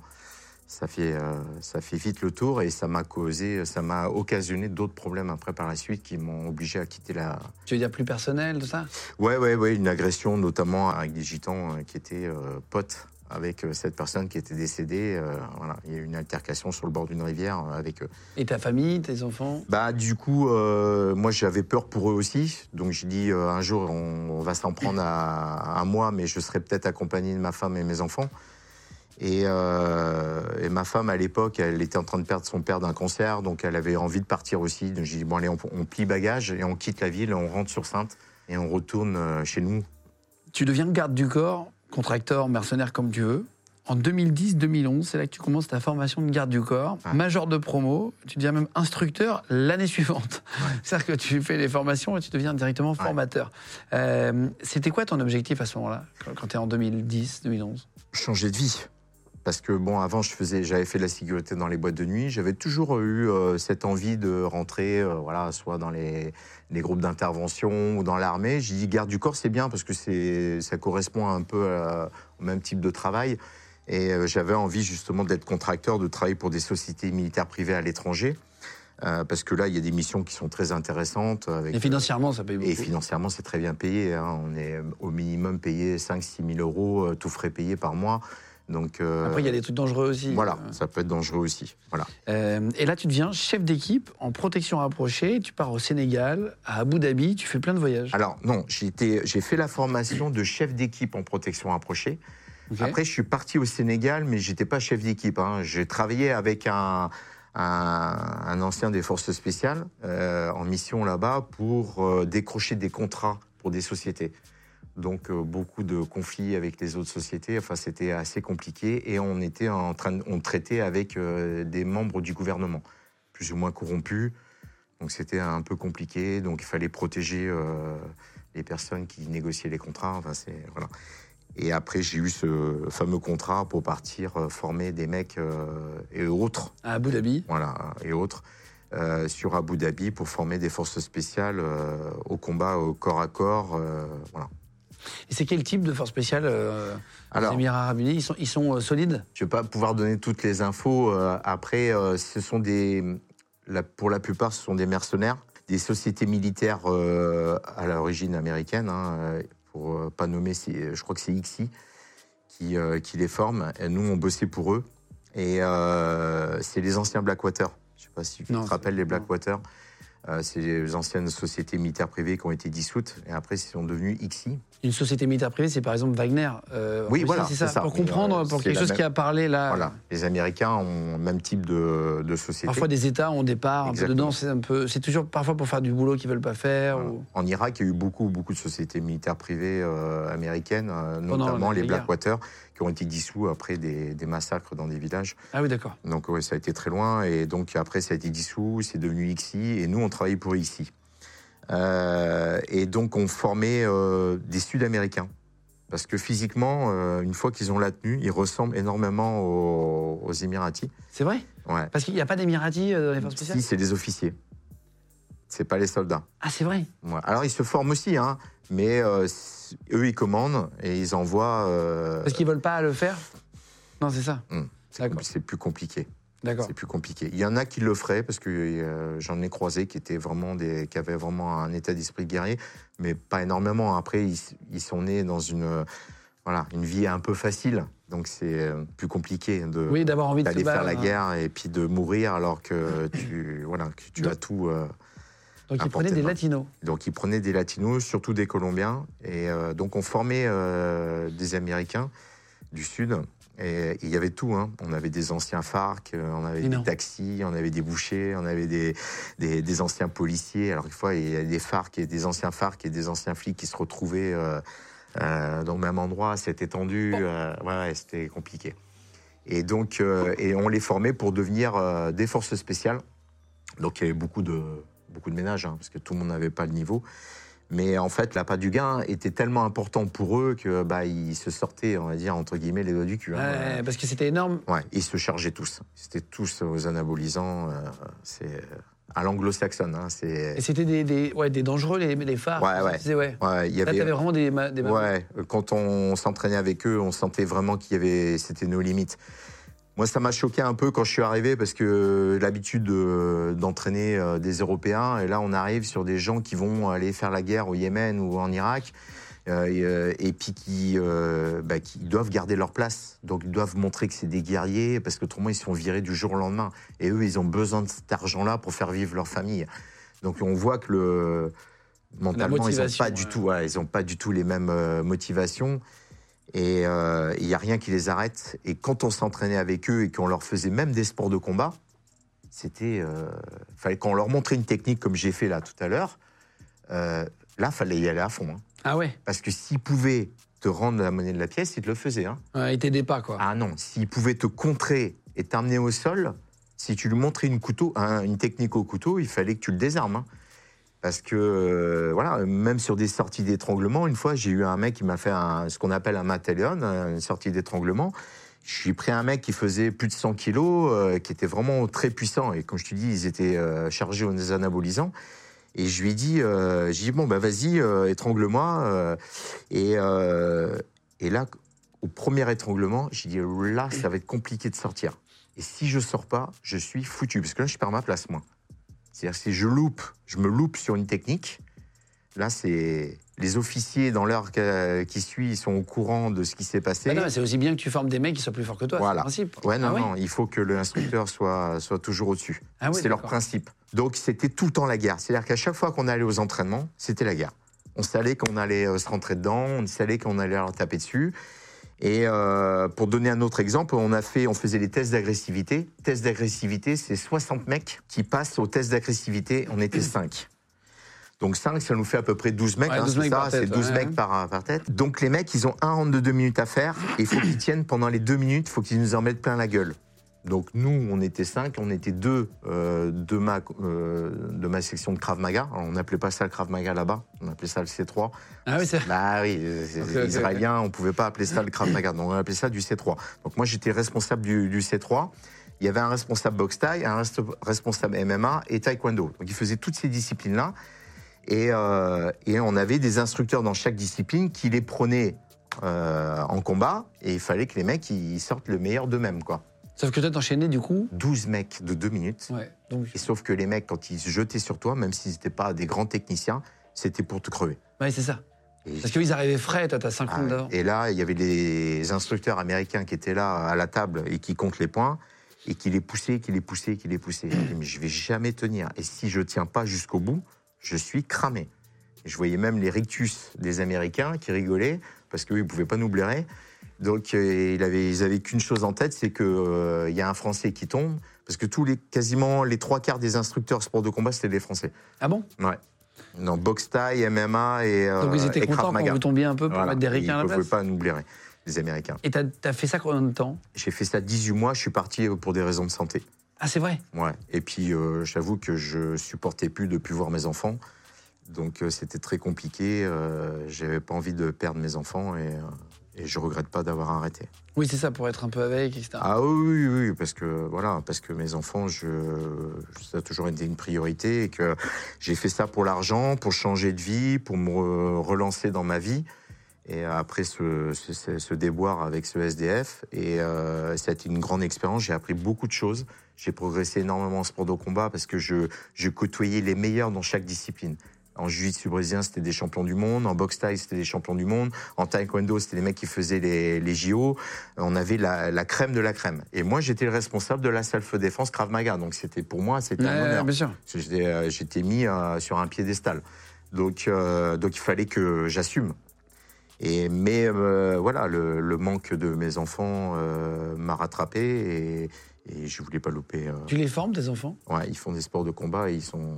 C: Ça fait, euh, ça fait vite le tour et ça m'a causé, ça m'a occasionné d'autres problèmes après par la suite qui m'ont obligé à quitter la,
A: Tu veux dire plus personnel, tout ça?
C: Ouais, ouais, ouais, une agression notamment avec des gitans euh, qui étaient euh, potes avec cette personne qui était décédée. voilà, il y a eu une altercation sur le bord d'une rivière avec eux.
A: Et ta famille, tes enfants?
C: Bah, du coup, moi j'avais peur pour eux aussi. Donc j'ai dit un jour on, on va s'en prendre à, à moi, mais je serai peut-être accompagné de ma femme et mes enfants. Et, euh, et ma femme, à l'époque, elle était en train de perdre son père d'un cancer, donc elle avait envie de partir aussi. Donc j'ai dit, bon, allez, on, on plie bagage et on quitte la ville, on rentre sur Sainte et on retourne euh, chez nous.
A: Tu deviens garde du corps, contracteur, mercenaire comme tu veux. En 2010-2011, c'est là que tu commences ta formation de garde du corps,
C: Ouais.
A: major de promo, tu deviens même instructeur l'année suivante. C'est-à-dire que tu fais les formations et tu deviens directement formateur. Euh, C'était quoi ton objectif à ce moment-là, quand tu es en 2010-2011
C: changer de vie. Parce que bon, avant, je faisais, j'avais fait de la sécurité dans les boîtes de nuit. J'avais toujours eu euh, cette envie de rentrer, euh, voilà, soit dans les, les groupes d'intervention ou dans l'armée. J'ai dit garde du corps, c'est bien parce que c'est, ça correspond un peu à- au même type de travail. Et euh, j'avais envie justement d'être contracteur, de travailler pour des sociétés militaires privées à l'étranger. Euh, parce que là, il y a des missions qui sont très intéressantes. Avec,
A: Et financièrement, ça paye beaucoup.
C: et financièrement, c'est très bien payé. hein. On est au minimum payé 5-6 000 euros, euh, tout frais payé par mois. Donc, euh,
A: Après, il y a des trucs dangereux aussi.
C: voilà, ça peut être dangereux aussi. Voilà.
A: Euh, et là, tu deviens chef d'équipe en protection rapprochée. Tu pars au Sénégal, à Abu Dhabi, tu fais plein de voyages.
C: Alors, non, j'ai fait la formation de chef d'équipe en protection rapprochée. Après, je suis parti au Sénégal, mais j'étais pas chef d'équipe. hein. J'ai travaillé avec un, un, un ancien des forces spéciales euh, en mission là-bas pour euh, décrocher des contrats pour des sociétés. Donc euh, beaucoup de conflits avec les autres sociétés. Enfin, c'était assez compliqué et on était en train, de, on traitait avec euh, des membres du gouvernement, plus ou moins corrompus. Donc c'était un peu compliqué. Donc il fallait protéger euh, les personnes qui négociaient les contrats. Enfin, c'est voilà. Et après, j'ai eu ce fameux contrat pour partir former des mecs et autres,
A: À Abu Dhabi.
C: voilà, et autres, euh, sur Abu Dhabi pour former des forces spéciales euh, au combat au corps à corps. euh, voilà.
A: Et c'est quel type de force spéciale euh,
C: Alors-
A: Les Émirats Arabes Unis, ils sont, ils sont euh, solides?
C: Je ne vais pas pouvoir donner toutes les infos. euh, après, euh, ce sont des, la- pour la plupart, ce sont des mercenaires, des sociétés militaires à l'origine américaine, hein, pour pas nommer, je crois que c'est IXI, qui, qui les forment. Et nous, on bossait pour eux. Et c'est les anciens Blackwater. Je sais pas si tu te rappelles les. Blackwater. Euh, c'est les anciennes sociétés militaires privées qui ont été dissoutes et après ils sont devenus XI.
A: Une société militaire privée, c'est par exemple Wagner. euh,
C: Oui,
A: Russie,
C: voilà,
A: c'est ça. Pour comprendre,
C: euh,
A: pour quelque chose
C: même-
A: qui a parlé là.
C: Voilà. Les Américains ont le même type de, de société.
A: Parfois des États ont des parts un peu dedans, c'est un peu, c'est toujours parfois pour faire du boulot qu'ils veulent pas faire.
C: Voilà.
A: ou-
C: En Irak, il y a eu beaucoup, beaucoup de sociétés militaires privées euh, américaines, euh, notamment les. Blackwater, qui ont été dissous après des, des massacres dans des villages.
A: Ah oui, d'accord.
C: Donc ouais, ça a été très loin. Et donc après, ça a été dissous, c'est devenu XI. Et nous, on travaillait pour XI. Euh, et donc, on formait euh, des Sud-Américains. Parce que physiquement, euh, une fois qu'ils ont la tenue, ils ressemblent énormément aux, aux Émiratis.
A: C'est vrai?
C: Ouais.
A: Parce qu'il n'y a pas d'Émiratis dans les forces spéciales?
C: Si, c'est des officiers. C'est pas les soldats.
A: Ah, c'est vrai?
C: Ouais. Alors, ils se forment aussi, hein, mais euh, eux, ils commandent et ils envoient. euh,
A: Parce qu'ils veulent pas le faire? Non, c'est ça.
C: compli- c'est plus compliqué. C'est plus compliqué. Il y en a qui le feraient parce que euh, j'en ai croisé qui étaient vraiment des, qui avaient vraiment un état d'esprit guerrier, mais pas énormément. Après, ils, ils sont nés dans une, euh, voilà, une vie un peu facile, donc c'est euh, plus compliqué de
A: Oui, d'avoir envie
C: d'aller faire la guerre et puis de mourir alors que tu, voilà, que tu as tout. euh,
A: Donc ils prenaient des latinos.
C: donc ils prenaient des latinos, surtout des Colombiens, et donc on formait des Américains du Sud. Et il y avait tout, hein. on avait des anciens FARC, euh, on avait
A: Énorme.
C: des taxis, on avait des bouchers, on avait des, des, des anciens policiers. Alors, une fois, il y a des FARC et des anciens FARC et des anciens flics qui se retrouvaient euh, euh, dans le même endroit, c'était tendu, euh, ouais, c'était compliqué. Et donc, et on les formait pour devenir des forces spéciales. Donc, il y avait beaucoup de, beaucoup de ménage, hein, parce que tout le monde n'avait pas le niveau. Mais en fait, l'appât du gain était tellement important pour eux que bah, ils se sortaient, on va dire, entre guillemets, les doigts du cul. hein.
A: Parce que c'était énorme.
C: Ouais, ils se chargeaient tous. C'était tous aux anabolisants. euh, c'est à l'anglo-saxonne. Hein, c'est
A: Et c'était des, des, ouais, des dangereux, les, les phares.
C: Ouais, ouais.
A: Là, t'avais vraiment des, ma- des mamans.
C: Ouais, quand on s'entraînait avec eux, on sentait vraiment qu'il y avait, c'était nos limites. Moi, ça m'a choqué un peu quand je suis arrivé parce que l'habitude de- d'entraîner euh, des Européens, et là, on arrive sur des gens qui vont aller faire la guerre au Yémen ou en Irak, euh, et, euh, et puis qui, euh, bah, qui doivent garder leur place. Donc, ils doivent montrer que c'est des guerriers parce qu'autrement, ils sont virés du jour au lendemain. Et eux, ils ont besoin de cet argent-là pour faire vivre leur famille. Donc, on voit que le mentalement, ils n'ont pas du tout, ouais, ils ont pas du tout les mêmes euh, motivations. Et euh, il n'y a rien qui les arrête. Et quand on s'entraînait avec eux et qu'on leur faisait même des sports de combat, c'était. euh, fallait qu'on leur montrait une technique comme j'ai fait là tout à l'heure. Euh, là, fallait y aller à fond. hein.
A: Ah ouais,
C: Parce que s'ils pouvaient te rendre la monnaie de la pièce, ils te le faisaient. hein.
A: ouais ils t'aidaient pas, quoi.
C: Ah non, s'ils pouvaient te contrer et t'amener au sol, si tu lui montrais une, couteau, un- une technique au couteau, il fallait que tu le désarmes. hein. Parce que, euh, voilà, même sur des sorties d'étranglement, une fois, j'ai eu un mec qui m'a fait ce qu'on appelle un matéléon, une sortie d'étranglement. Je suis pris un mec qui faisait plus de 100 kilos, euh, qui était vraiment très puissant. Et comme je te dis, ils étaient euh, chargés aux anabolisants. Et je lui ai dit, j'ai bon, bah vas-y, étrangle-moi. et, là, au premier étranglement, j'ai dit là, ça va être compliqué de sortir. Et si je sors pas, je suis foutu, parce que là, je perds ma place, moi. C'est-à-dire, si je loupe, je me loupe sur une technique, là, c'est. Les officiers, dans l'heure que- qui suit, ils sont au courant de ce qui s'est passé.
A: Bah c'est aussi bien que tu formes des mecs qui soient plus forts que toi,
C: Voilà.
A: c'est le principe.
C: Ouais, non,
A: Ah
C: non, il faut que l'instructeur soit, soit toujours au-dessus.
A: Ah oui,
C: c'est leur principe. Donc, c'était tout le temps la guerre. C'est-à-dire qu'à chaque fois qu'on allait aux entraînements, c'était la guerre. On savait qu'on allait euh, se rentrer dedans, on savait qu'on allait leur taper dessus. Et euh, pour donner un autre exemple, on a fait, on faisait les tests d'agressivité. Test d'agressivité, c'est 60 mecs qui passent au test d'agressivité. On était 5. Donc 5, ça nous fait à peu près 12 mecs.
A: Ouais,
C: hein,
A: 12
C: c'est ça, c'est 12
A: ouais,
C: mecs par, par tête. Donc les mecs, ils ont un round de 2 minutes à faire. Et il faut qu'ils tiennent pendant les 2 minutes, il faut qu'ils nous en mettent plein la gueule. Donc nous, on était 5, on était deux euh, de, ma, euh, de ma section de Krav Maga. Alors, on n'appelait pas ça le Krav Maga là-bas, on appelait ça le C3.
A: Ah oui, c'est.
C: Bah oui, c'est
A: Ok, ok,
C: israélien, on pouvait pas appeler ça le Krav Maga, donc on appelait ça du C3. Donc moi j'étais responsable du, du C3. Il y avait un responsable boxe thaï, un responsable MMA et taekwondo. Donc ils faisaient toutes ces disciplines-là. Et, euh, et on avait des instructeurs dans chaque discipline qui les prenaient euh, en combat. Et il fallait que les mecs ils sortent le meilleur d'eux-mêmes. quoi.
A: Sauf que toi, t'enchaînais du coup.
C: 12 mecs de 2 minutes.
A: Ouais. Donc,
C: Et sauf que les mecs, quand ils se jetaient sur toi, même s'ils n'étaient pas des grands techniciens, c'était pour te crever.
A: ouais, c'est ça.
C: Et-
A: Parce qu'ils arrivaient frais, toi, t'as
C: ah,
A: 52 ans.
C: et là, il y avait des instructeurs américains qui étaient là à la table et qui comptent les points et qui les poussaient, qui les poussaient, qui les poussaient. Je mais je vais jamais tenir. Et si je tiens pas jusqu'au bout, je suis cramé. Et je voyais même les rictus des Américains qui rigolaient parce qu'eux, ils pouvaient pas nous blairer. Donc, euh, il avait, ils avaient qu'une chose en tête, c'est qu'il y a un Français qui tombe. Parce que tous les, quasiment les trois quarts des instructeurs sport de combat, c'était des Français.
A: Ah bon?
C: Ouais. Non, boxe taille, MMA et, euh,
A: Donc ils étaient contents quand vous tombiez un peu pour
C: Voilà.
A: mettre des ricains à la
C: ne
A: place
C: pouvaient pas nous blairer, les Américains.
A: Et t'as as fait ça combien de temps?
C: J'ai fait ça 18 mois, je suis parti pour des raisons de santé.
A: Ah, c'est vrai?
C: Ouais. Et puis, euh, j'avoue que je supportais plus de plus voir mes enfants. Donc, euh, c'était très compliqué. Euh, J'avais pas envie de perdre mes enfants et, euh, et je regrette pas d'avoir arrêté.
A: Oui, c'est ça, pour être un peu avec, etc.
C: Ah oui, oui, oui, parce que voilà, parce que mes enfants, je, ça a toujours été une priorité et que j'ai fait ça pour l'argent, pour changer de vie, pour me re- relancer dans ma vie. Et après ce, ce, ce- ce déboire avec ce SDF, et euh, ça a été une grande expérience. J'ai appris beaucoup de choses. J'ai progressé énormément en sport de combat parce que je, je côtoyais les meilleurs dans chaque discipline. En jiu-jitsu brésilien, c'était des champions du monde. En boxe thaï, c'était des champions du monde. En taekwondo, c'était les mecs qui faisaient les, les JO. On avait la, la crème de la crème. Et moi, j'étais le responsable de la self-défense Krav Maga. Donc, c'était pour moi, c'était un honneur.
A: bien sûr.
C: Parce que J'étais euh, j'étais mis euh, sur un piédestal. Donc, euh, donc, il fallait que j'assume. Et, mais euh, voilà, le, le manque de mes enfants m'a rattrapé et, et je voulais pas louper.
A: Tu les formes, tes enfants?
C: Ouais, ils font des sports de combat et ils sont,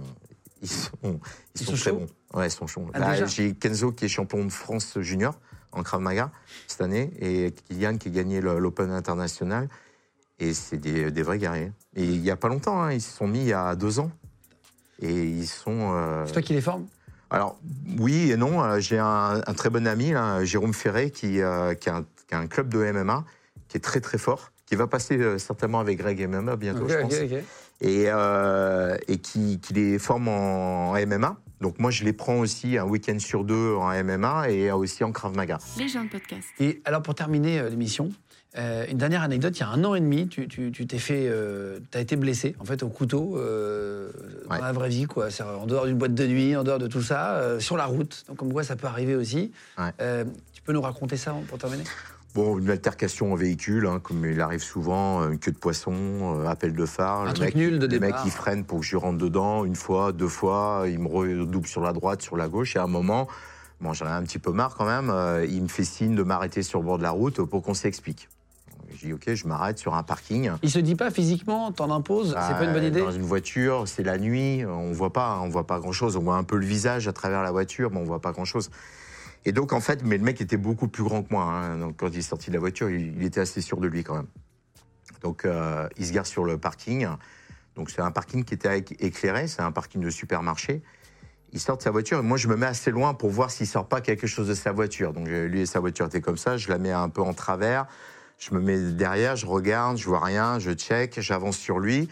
C: ils sont, ils
A: Ils
C: sont,
A: sont
C: très
A: chauds
C: bons. Ouais, ils sont chauds.
A: Ah, déjà
C: J'ai Kenzo qui est champion de France junior en Krav Maga cette année et Kylian qui a gagné l'Open international. Et c'est des, des vrais guerriers. Et il y a pas longtemps, hein, ils se sont mis il y a deux ans. Et ils sont. euh,
A: C'est toi qui les formes?
C: Alors, oui et non. Euh, J'ai un, un très bon ami, là, Jérôme Ferré, qui, euh, qui, a un, qui a un club de MMA, qui est très très fort, qui va passer euh, certainement avec Greg MMA bientôt,
A: Ok,
C: je pense. Et, euh, et qui, qui les forme en MMA. Donc moi, je les prends aussi un week-end sur deux en MMA et aussi en Krav Maga.
D: Les gens de podcast.
A: Et alors, pour terminer euh, l'émission, euh, une dernière anecdote. Il y a un an et demi, tu tu- tu t'es fait, euh, t'as été blessé en fait au couteau euh, dans
C: Ouais.
A: la vraie vie, quoi. C'est en dehors d'une boîte de nuit, en dehors de tout ça, euh, sur la route. Donc comme quoi, ça peut arriver aussi.
C: Ouais.
A: Euh, tu peux nous raconter ça pour terminer?
C: Bon, une altercation en véhicule, hein, comme il arrive souvent, euh, une queue de poisson, euh, appel de phare.
A: Un
C: le
A: truc
C: mec,
A: nul de
C: Le mec, il freine pour que je rentre dedans une fois, deux fois, il me redouble sur la droite, sur la gauche, et à un moment, bon, j'en ai un petit peu marre quand même, euh, il me fait signe de m'arrêter sur le bord de la route pour qu'on s'explique. Je dis, ok, je m'arrête sur un parking.
A: Il se dit pas physiquement, t'en imposes, c'est pas une bonne
C: Euh,
A: idée
C: Dans une voiture, c'est la nuit, on voit pas, on voit pas grand chose. On voit un peu le visage à travers la voiture, mais on voit pas grand chose. Et donc en fait, mais le mec était beaucoup plus grand que moi. hein. Donc quand il est sorti de la voiture, il, était assez sûr de lui quand même. Donc euh, il se gare sur le parking. Donc c'est un parking qui était éc- éclairé, c'est un parking de supermarché. Il sort de sa voiture et moi je me mets assez loin pour voir s'il sort pas quelque chose de sa voiture. Donc lui et sa voiture étaient comme ça, je la mets un peu en travers, je me mets derrière, je regarde, je vois rien, je check, j'avance sur lui.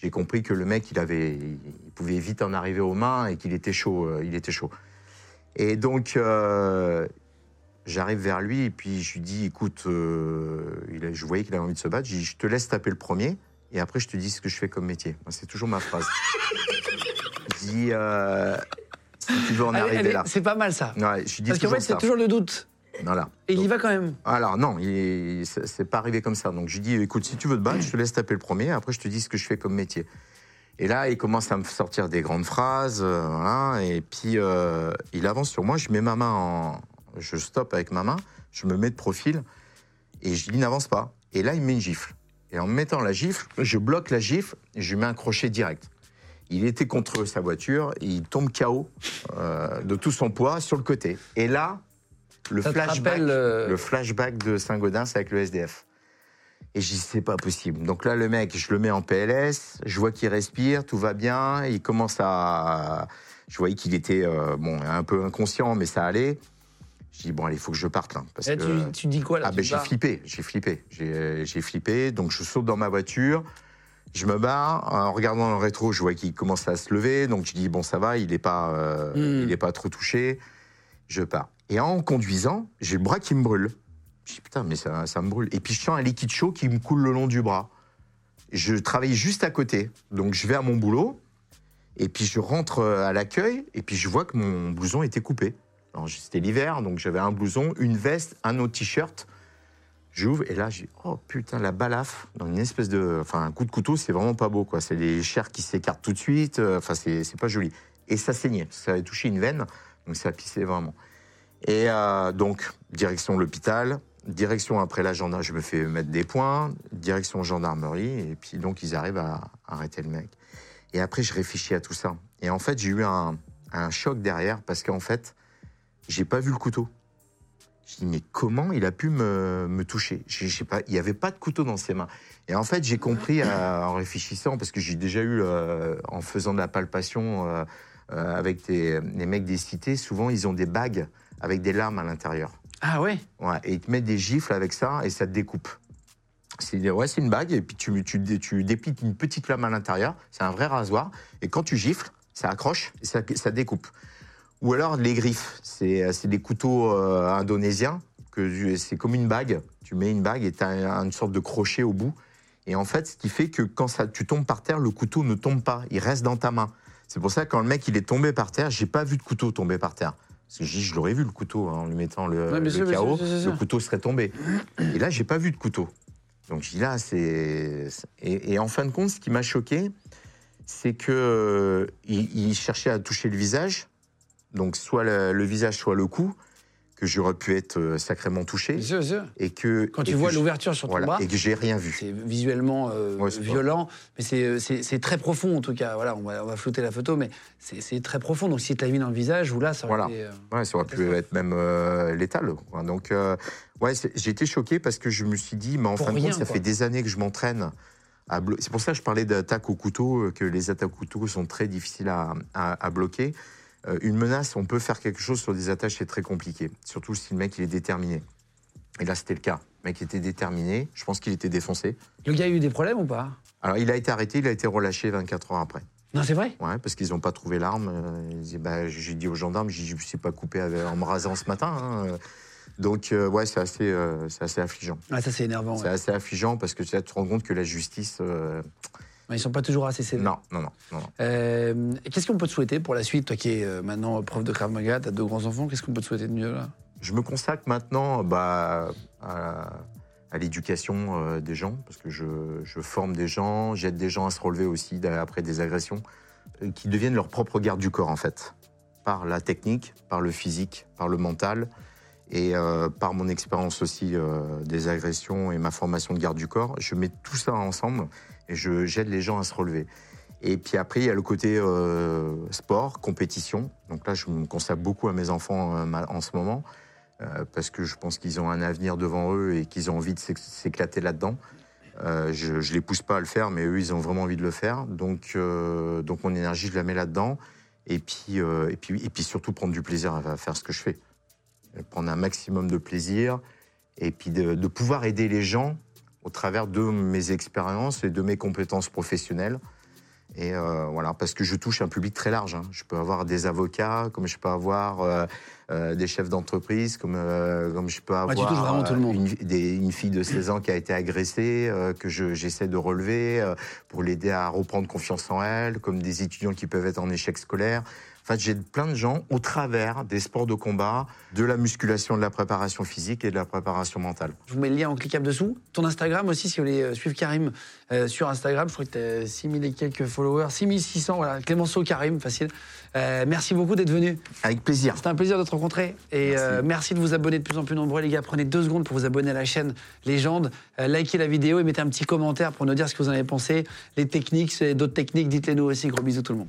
C: J'ai compris que le mec il avait, il pouvait vite en arriver aux mains et qu'il était chaud, euh, il était chaud. Et donc euh, j'arrive vers lui et puis je lui dis écoute, euh, il a- je voyais qu'il avait envie de se battre, je dis je te laisse taper le premier et après je te dis ce que je fais comme métier. C'est toujours ma phrase. je dis euh, si tu veux en
A: Allez,
C: arriver
A: allez,
C: là.
A: C'est pas mal ça.
C: Ouais, je dis
A: Parce qu'en fait, c'est toujours le doute.
C: Voilà.
A: Et il y va quand même.
C: alors non, c'est pas arrivé comme ça. Donc je lui dis, écoute, si tu veux te battre, je te laisse taper le premier, après je te dis ce que je fais comme métier. Et là, il commence à me sortir des grandes phrases, euh, voilà, et puis euh, il avance sur moi, je mets ma main en... Je stoppe avec ma main, je me mets de profil, et je dis, n'avance pas. Et là, il me met une gifle. Et en me mettant la gifle, je bloque la gifle, et je lui mets un crochet direct. Il était contre sa voiture, et il tombe KO euh, de tout son poids sur le côté. Et là, le
A: Ça
C: flashback,
A: euh,
C: le flashback de Saint-Gaudens avec le SDF. Et je dis, c'est pas possible. Donc là, le mec, je le mets en PLS, je vois qu'il respire, tout va bien, il commence à... Je voyais qu'il était euh, bon, un peu inconscient, mais ça allait. Je dis, bon, allez, il faut que je parte là. Parce
A: Et
C: que...
A: tu, tu dis quoi là
C: Ah ben j'ai flippé, j'ai flippé, j'ai flippé. Donc je saute dans ma voiture, je me barre. En regardant le rétro, je vois qu'il commence à se lever. Donc je dis bon ça va, il est pas, euh,
A: Mm.
C: il est pas trop touché. Je pars. Et en conduisant, j'ai le bras qui me brûle. Je dis putain mais ça, me brûle. Et puis je sens un liquide chaud qui me coule le long du bras. Je travaille juste à côté, donc je vais à mon boulot. Et puis je rentre à l'accueil et puis je vois que mon blouson était coupé. C'était l'hiver, donc j'avais un blouson, une veste, un autre t-shirt. J'ouvre et là, j'ai oh putain, la balafre, dans une espèce de. Enfin, un coup de couteau, c'est vraiment pas beau, quoi. C'est les chairs qui s'écartent tout de suite. euh, Enfin, c'est pas joli. Et ça saignait. Ça avait touché une veine, donc ça pissait vraiment. Et euh, donc, direction l'hôpital, direction après la gendarmerie, je me fais mettre des points, direction gendarmerie, et puis donc ils arrivent à arrêter le mec. Et après, je réfléchis à tout ça. Et en fait, j'ai eu un, choc derrière, parce qu'en fait, j'ai pas vu le couteau. Je dis, mais comment il a pu me, toucher? Je, sais pas, Il n'y avait pas de couteau dans ses mains. Et en fait, j'ai compris euh, en réfléchissant, parce que j'ai déjà eu, euh, en faisant de la palpation euh, avec des, les mecs des cités, souvent ils ont des bagues avec des lames à l'intérieur.
A: Ah ouais
C: Ouais, et ils te mettent des gifles avec ça et ça te découpe. C'est ouais, une bague et puis tu, tu, tu dépliques une petite lame à l'intérieur. C'est un vrai rasoir. Et quand tu gifles, ça accroche et ça, découpe. Ou alors les griffes. C'est des couteaux euh, indonésiens. que C'est comme une bague. Tu mets une bague et tu as une sorte de crochet au bout. Et en fait, ce qui fait que quand ça, tu tombes par terre, le couteau ne tombe pas. Il reste dans ta main. C'est pour ça que quand le mec il est tombé par terre, j'ai pas vu de couteau tomber par terre. Parce que je dis, je l'aurais vu le couteau hein, en lui mettant le,
A: Ouais,
C: le
A: sûr, sûr,
C: le couteau serait tombé. Et là, j'ai pas vu de couteau. Donc je dis là, c'est et, et en fin de compte, ce qui m'a choqué, c'est que euh, il, il cherchait à toucher le visage, donc soit le, le visage, soit le cou, que j'aurais pu être euh, sacrément touché,
A: sûr, sûr.
C: et que
A: Quand tu vois l'ouverture sur ton
C: voilà,
A: bras,
C: et que j'ai rien vu.
A: c'est visuellement euh,
C: Ouais, c'est pas-
A: violent, mais c'est- c'est très profond en tout cas. Voilà, on va, on va flouter la photo, mais c'est très profond. Donc si tu l'as mis dans le visage, ou là, ça aurait
C: Voilà.
A: été. euh,
C: Ouais, ça aurait pu être même euh, létal. quoi. Donc, euh, ouais, j'ai été choqué parce que je me suis dit, mais en
A: Pour
C: fin de compte, ça
A: quoi.
C: fait des années que je m'entraîne. C'est pour ça que je parlais d'attaque au couteau, euh, que les attaques au couteau sont très difficiles à, à- à bloquer. Euh, une menace, on peut faire quelque chose sur des attaches, c'est très compliqué. Surtout si le mec il est déterminé. Et là, c'était le cas. Le mec était déterminé. Je pense qu'il était défoncé.
A: Le gars a eu des problèmes ou pas
C: Alors, il a été arrêté, il a été relâché 24 heures après.
A: Non, c'est vrai
C: Ouais, parce qu'ils n'ont pas trouvé l'arme. Euh, bah, j'ai dit aux gendarmes, je ne suis pas coupé avec- en me rasant ce matin. hein. Donc, euh, ouais, c'est assez, euh, c'est assez affligeant.
A: Ah, ça c'est énervant. ouais.
C: C'est assez affligeant parce que tu sais, tu te rends compte que la justice. euh,
A: Ils sont pas toujours assez sévères.
C: non, non, non, non, non.
A: Euh, Qu'est-ce qu'on peut te souhaiter pour la suite Toi qui es euh, maintenant prof de Krav Maga, tu as deux grands-enfants, qu'est-ce qu'on peut te souhaiter de mieux là?
C: Je me consacre maintenant bah, à, à l'éducation euh, des gens, parce que je, je forme des gens, j'aide des gens à se relever aussi après des agressions, euh, qui deviennent leur propre garde du corps en fait, par la technique, par le physique, par le mental, et euh, par mon expérience aussi euh, des agressions et ma formation de garde du corps. Je mets tout ça ensemble et j'aide les gens à se relever. Et puis après, il y a le côté euh, sport, compétition. Donc là, je me consacre beaucoup à mes enfants euh, en ce moment, euh, parce que je pense qu'ils ont un avenir devant eux et qu'ils ont envie de s'éc- s'éclater là-dedans. Je ne les pousse pas à le faire, mais eux, ils ont vraiment envie de le faire. Donc, mon énergie, je la mets là-dedans. Et puis, surtout prendre du plaisir à faire ce que je fais. Prendre un maximum de plaisir et puis de pouvoir aider les gens au travers de mes expériences et de mes compétences professionnelles. Et euh, voilà, parce que je touche un public très large. hein. Je peux avoir des avocats, comme je peux avoir euh, euh, des chefs d'entreprise, comme, comme je peux avoir
A: tout le monde.
C: Une, des- une fille de 16 ans qui a été agressée, que je- j'essaie de relever pour l'aider à reprendre confiance en elle, comme des étudiants qui peuvent être en échec scolaire. Fait, j'ai plein de gens au travers des sports de combat, de la musculation, de la préparation physique et de la préparation mentale.
A: Je vous mets le lien en cliquable dessous. Ton Instagram aussi, si vous voulez euh, suivre Karim euh, sur Instagram, je crois que tu as 6000 et quelques followers, 6600, voilà, Clémenceau Karim, facile. Euh, merci beaucoup d'être venu.
C: Avec plaisir.
A: C'était un plaisir de te rencontrer. Et
C: Merci.
A: euh, merci de vous abonner de plus en plus nombreux, les gars. Prenez deux secondes pour vous abonner à la chaîne Légende. Likez la vidéo et mettez un petit commentaire pour nous dire ce que vous en avez pensé. Les techniques, d'autres techniques, dites-les nous aussi. Gros bisous tout le monde.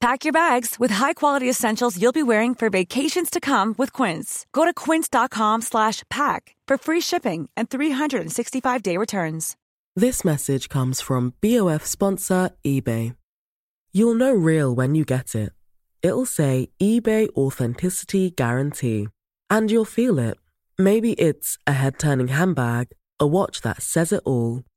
E: Pack your bags with high-quality essentials you'll be wearing for vacations to come with Quince. Go to quince.com slash pack for free shipping and 365-day returns.
F: This message comes from BOF sponsor eBay. You'll know real when you get it. It'll say eBay Authenticity Guarantee. And you'll feel it. Maybe it's a head turning handbag, a watch that says it all,